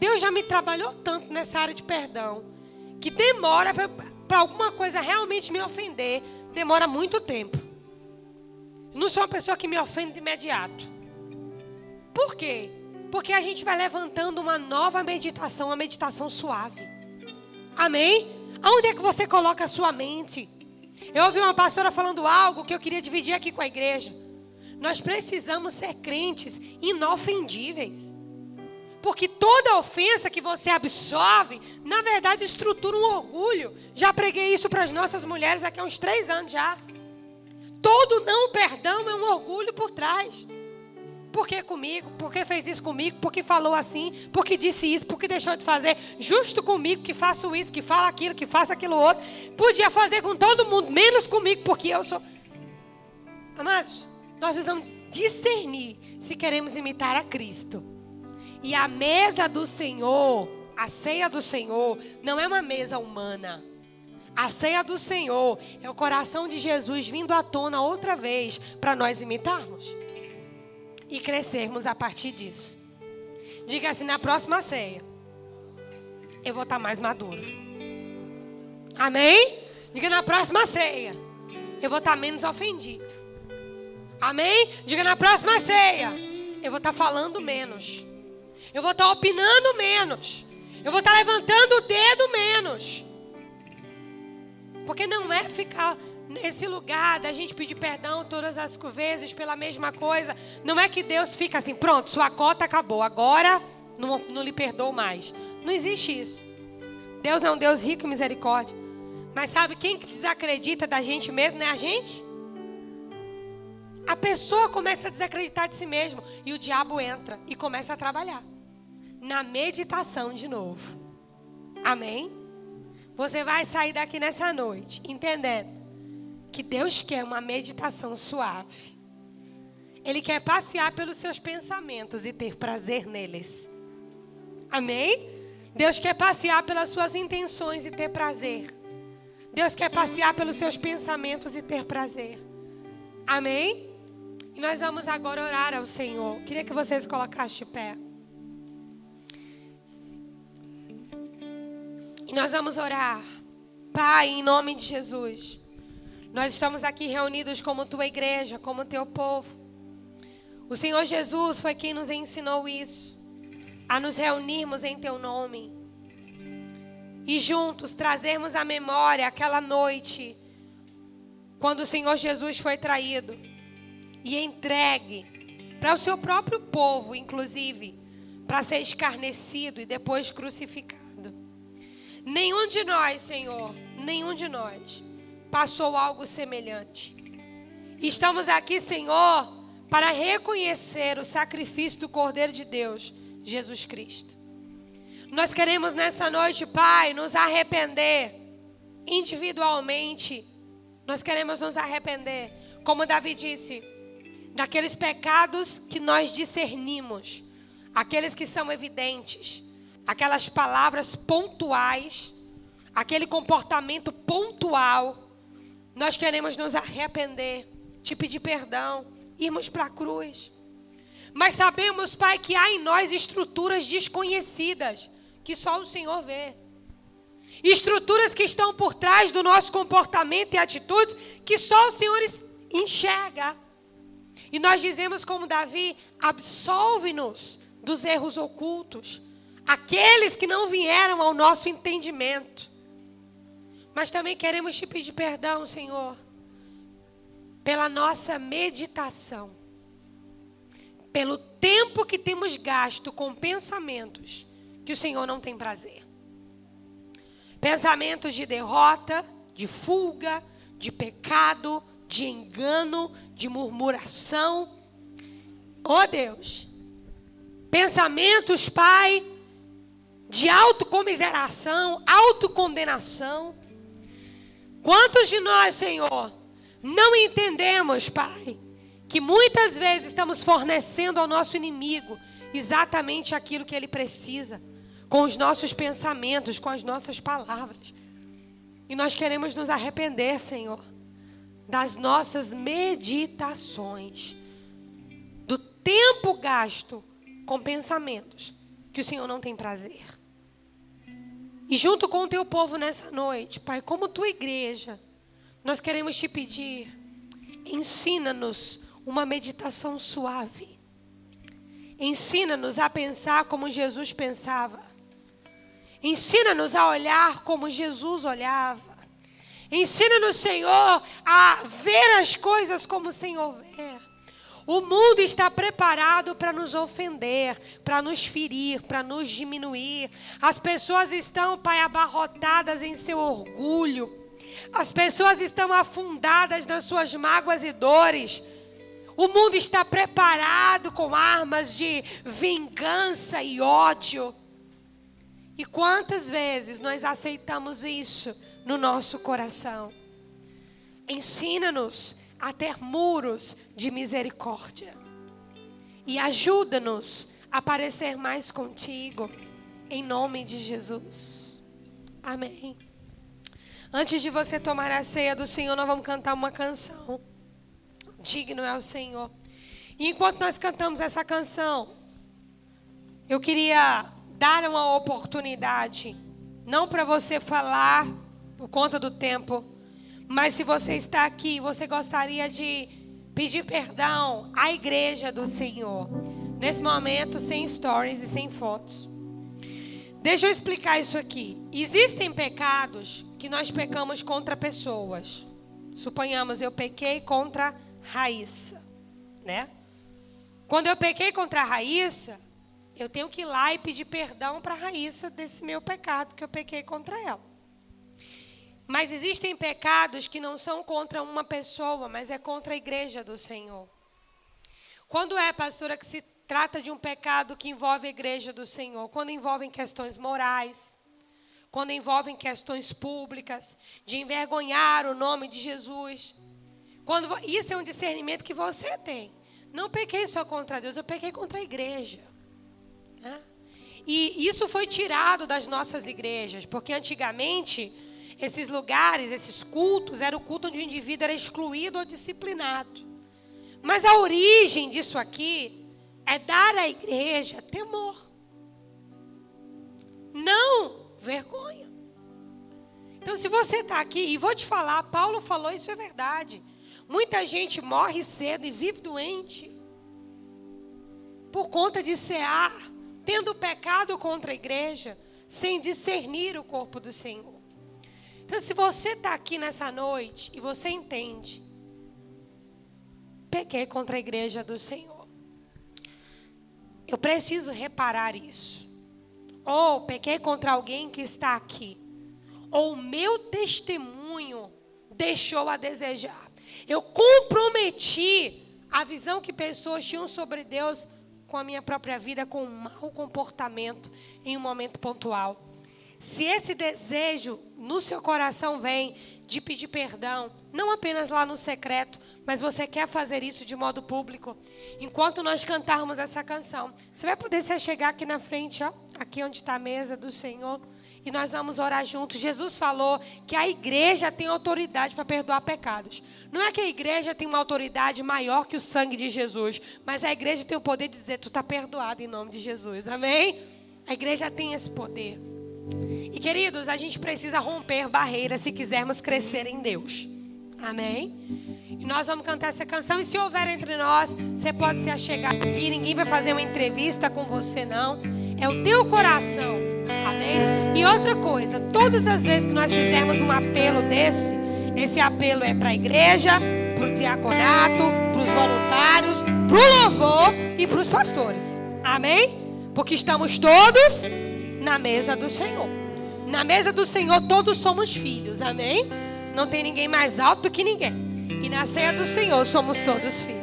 Deus já me trabalhou tanto nessa área de perdão que demora para alguma coisa realmente me ofender, demora muito tempo. não sou uma pessoa que me ofende de imediato. Por quê? Porque a gente vai levantando uma nova meditação, uma meditação suave. Amém? Aonde é que você coloca a sua mente? Eu ouvi uma pastora falando algo que eu queria dividir aqui com a igreja. Nós precisamos ser crentes inofendíveis. Porque toda ofensa que você absorve, na verdade, estrutura um orgulho. Já preguei isso para as nossas mulheres aqui há uns três anos já. Todo não perdão é um orgulho por trás. Por que comigo? Por que fez isso comigo? Por que falou assim? Por que disse isso? Por que deixou de fazer? Justo comigo que faço isso, que fala aquilo, que faço aquilo outro. Podia fazer com todo mundo, menos comigo, porque eu sou. Amados, nós precisamos discernir se queremos imitar a Cristo. E a mesa do Senhor, a ceia do Senhor, não é uma mesa humana. A ceia do Senhor é o coração de Jesus vindo à tona outra vez para nós imitarmos e crescermos a partir disso. Diga assim: na próxima ceia, eu vou estar mais maduro. Amém? Diga na próxima ceia, eu vou estar menos ofendido. Amém? Diga na próxima ceia, eu vou estar falando menos. Eu vou estar opinando menos. Eu vou estar levantando o dedo menos. Porque não é ficar nesse lugar da gente pedir perdão todas as vezes pela mesma coisa. Não é que Deus fica assim, pronto, sua cota acabou, agora não, não lhe perdoo mais. Não existe isso. Deus é um Deus rico em misericórdia. Mas sabe quem que desacredita da gente mesmo? Não é a gente? A pessoa começa a desacreditar de si mesmo e o diabo entra e começa a trabalhar na meditação de novo. Amém? Você vai sair daqui nessa noite entendendo que Deus quer uma meditação suave. Ele quer passear pelos seus pensamentos e ter prazer neles. Amém? Deus quer passear pelas suas intenções e ter prazer. Deus quer passear pelos seus pensamentos e ter prazer. Amém? E nós vamos agora orar ao Senhor. Queria que vocês colocassem de pé. E nós vamos orar. Pai, em nome de Jesus. Nós estamos aqui reunidos como tua igreja, como teu povo. O Senhor Jesus foi quem nos ensinou isso, a nos reunirmos em teu nome e juntos trazermos à memória aquela noite quando o Senhor Jesus foi traído e entregue para o seu próprio povo, inclusive, para ser escarnecido e depois crucificado. Nenhum de nós, Senhor, nenhum de nós passou algo semelhante. Estamos aqui, Senhor, para reconhecer o sacrifício do Cordeiro de Deus, Jesus Cristo. Nós queremos nessa noite, Pai, nos arrepender individualmente. Nós queremos nos arrepender, como Davi disse, daqueles pecados que nós discernimos, aqueles que são evidentes, aquelas palavras pontuais, aquele comportamento pontual nós queremos nos arrepender, te pedir perdão, irmos para a cruz. Mas sabemos, Pai, que há em nós estruturas desconhecidas que só o Senhor vê. Estruturas que estão por trás do nosso comportamento e atitudes que só o Senhor enxerga. E nós dizemos como Davi: absolve-nos dos erros ocultos, aqueles que não vieram ao nosso entendimento. Mas também queremos te pedir perdão, Senhor, pela nossa meditação, pelo tempo que temos gasto com pensamentos que o Senhor não tem prazer. Pensamentos de derrota, de fuga, de pecado, de engano, de murmuração. Oh Deus, pensamentos, Pai, de autocomiseração, autocondenação. Quantos de nós, Senhor, não entendemos, Pai, que muitas vezes estamos fornecendo ao nosso inimigo exatamente aquilo que ele precisa, com os nossos pensamentos, com as nossas palavras. E nós queremos nos arrepender, Senhor, das nossas meditações, do tempo gasto com pensamentos que o Senhor não tem prazer. E junto com o teu povo nessa noite, Pai, como tua igreja, nós queremos te pedir, ensina-nos uma meditação suave. Ensina-nos a pensar como Jesus pensava. Ensina-nos a olhar como Jesus olhava. Ensina-nos, Senhor, a ver as coisas como o Senhor vê. O mundo está preparado para nos ofender, para nos ferir, para nos diminuir. As pessoas estão, Pai, abarrotadas em seu orgulho. As pessoas estão afundadas nas suas mágoas e dores. O mundo está preparado com armas de vingança e ódio. E quantas vezes nós aceitamos isso no nosso coração? Ensina-nos a ter muros de misericórdia. E ajuda-nos a parecer mais contigo, em nome de Jesus. Amém. Antes de você tomar a ceia do Senhor, nós vamos cantar uma canção. Digno é o Senhor. E enquanto nós cantamos essa canção, eu queria dar uma oportunidade, não para você falar por conta do tempo, mas se você está aqui, você gostaria de pedir perdão à igreja do Senhor. Nesse momento, sem stories e sem fotos. Deixa eu explicar isso aqui. Existem pecados que nós pecamos contra pessoas. Suponhamos, eu pequei contra Raíssa, né? Quando eu pequei contra a Raíssa, eu tenho que ir lá e pedir perdão para a Raíssa desse meu pecado que eu pequei contra ela. Mas existem pecados que não são contra uma pessoa, mas é contra a igreja do Senhor. Quando é, pastora, que se trata de um pecado que envolve a igreja do Senhor? Quando envolvem questões morais, quando envolvem questões públicas, de envergonhar o nome de Jesus. Quando isso é um discernimento que você tem. Não pequei só contra Deus, eu pequei contra a igreja. Né? E isso foi tirado das nossas igrejas, porque antigamente esses lugares, esses cultos, era o culto onde o indivíduo era excluído ou disciplinado. Mas a origem disso aqui é dar à igreja temor. Não vergonha. Então, se você está aqui, e vou te falar, Paulo falou, isso é verdade. Muita gente morre cedo e vive doente por conta de cear, tendo pecado contra a igreja, sem discernir o corpo do Senhor. Então, se você está aqui nessa noite e você entende, pequei contra a igreja do Senhor. Eu preciso reparar isso. Ou pequei contra alguém que está aqui. Ou o meu testemunho deixou a desejar. Eu comprometi a visão que pessoas tinham sobre Deus com a minha própria vida, com um mau comportamento em um momento pontual. Se esse desejo no seu coração vem de pedir perdão, não apenas lá no secreto, mas você quer fazer isso de modo público, enquanto nós cantarmos essa canção, você vai poder se chegar aqui na frente, ó, aqui onde está a mesa do Senhor, e nós vamos orar juntos. Jesus falou que a igreja tem autoridade para perdoar pecados. Não é que a igreja tem uma autoridade maior que o sangue de Jesus, mas a igreja tem o poder de dizer: tu está perdoado em nome de Jesus. Amém? A igreja tem esse poder. E queridos, a gente precisa romper barreiras se quisermos crescer em Deus. Amém? E nós vamos cantar essa canção. E se houver entre nós, você pode se achegar aqui. Ninguém vai fazer uma entrevista com você, não. É o teu coração. Amém? E outra coisa, todas as vezes que nós fizermos um apelo desse, esse apelo é para a igreja, para o diaconato, para os voluntários, para o louvor e para os pastores. Amém? Porque estamos todos na mesa do Senhor. Na mesa do Senhor todos somos filhos, amém? Não tem ninguém mais alto do que ninguém. E na ceia do Senhor somos todos filhos.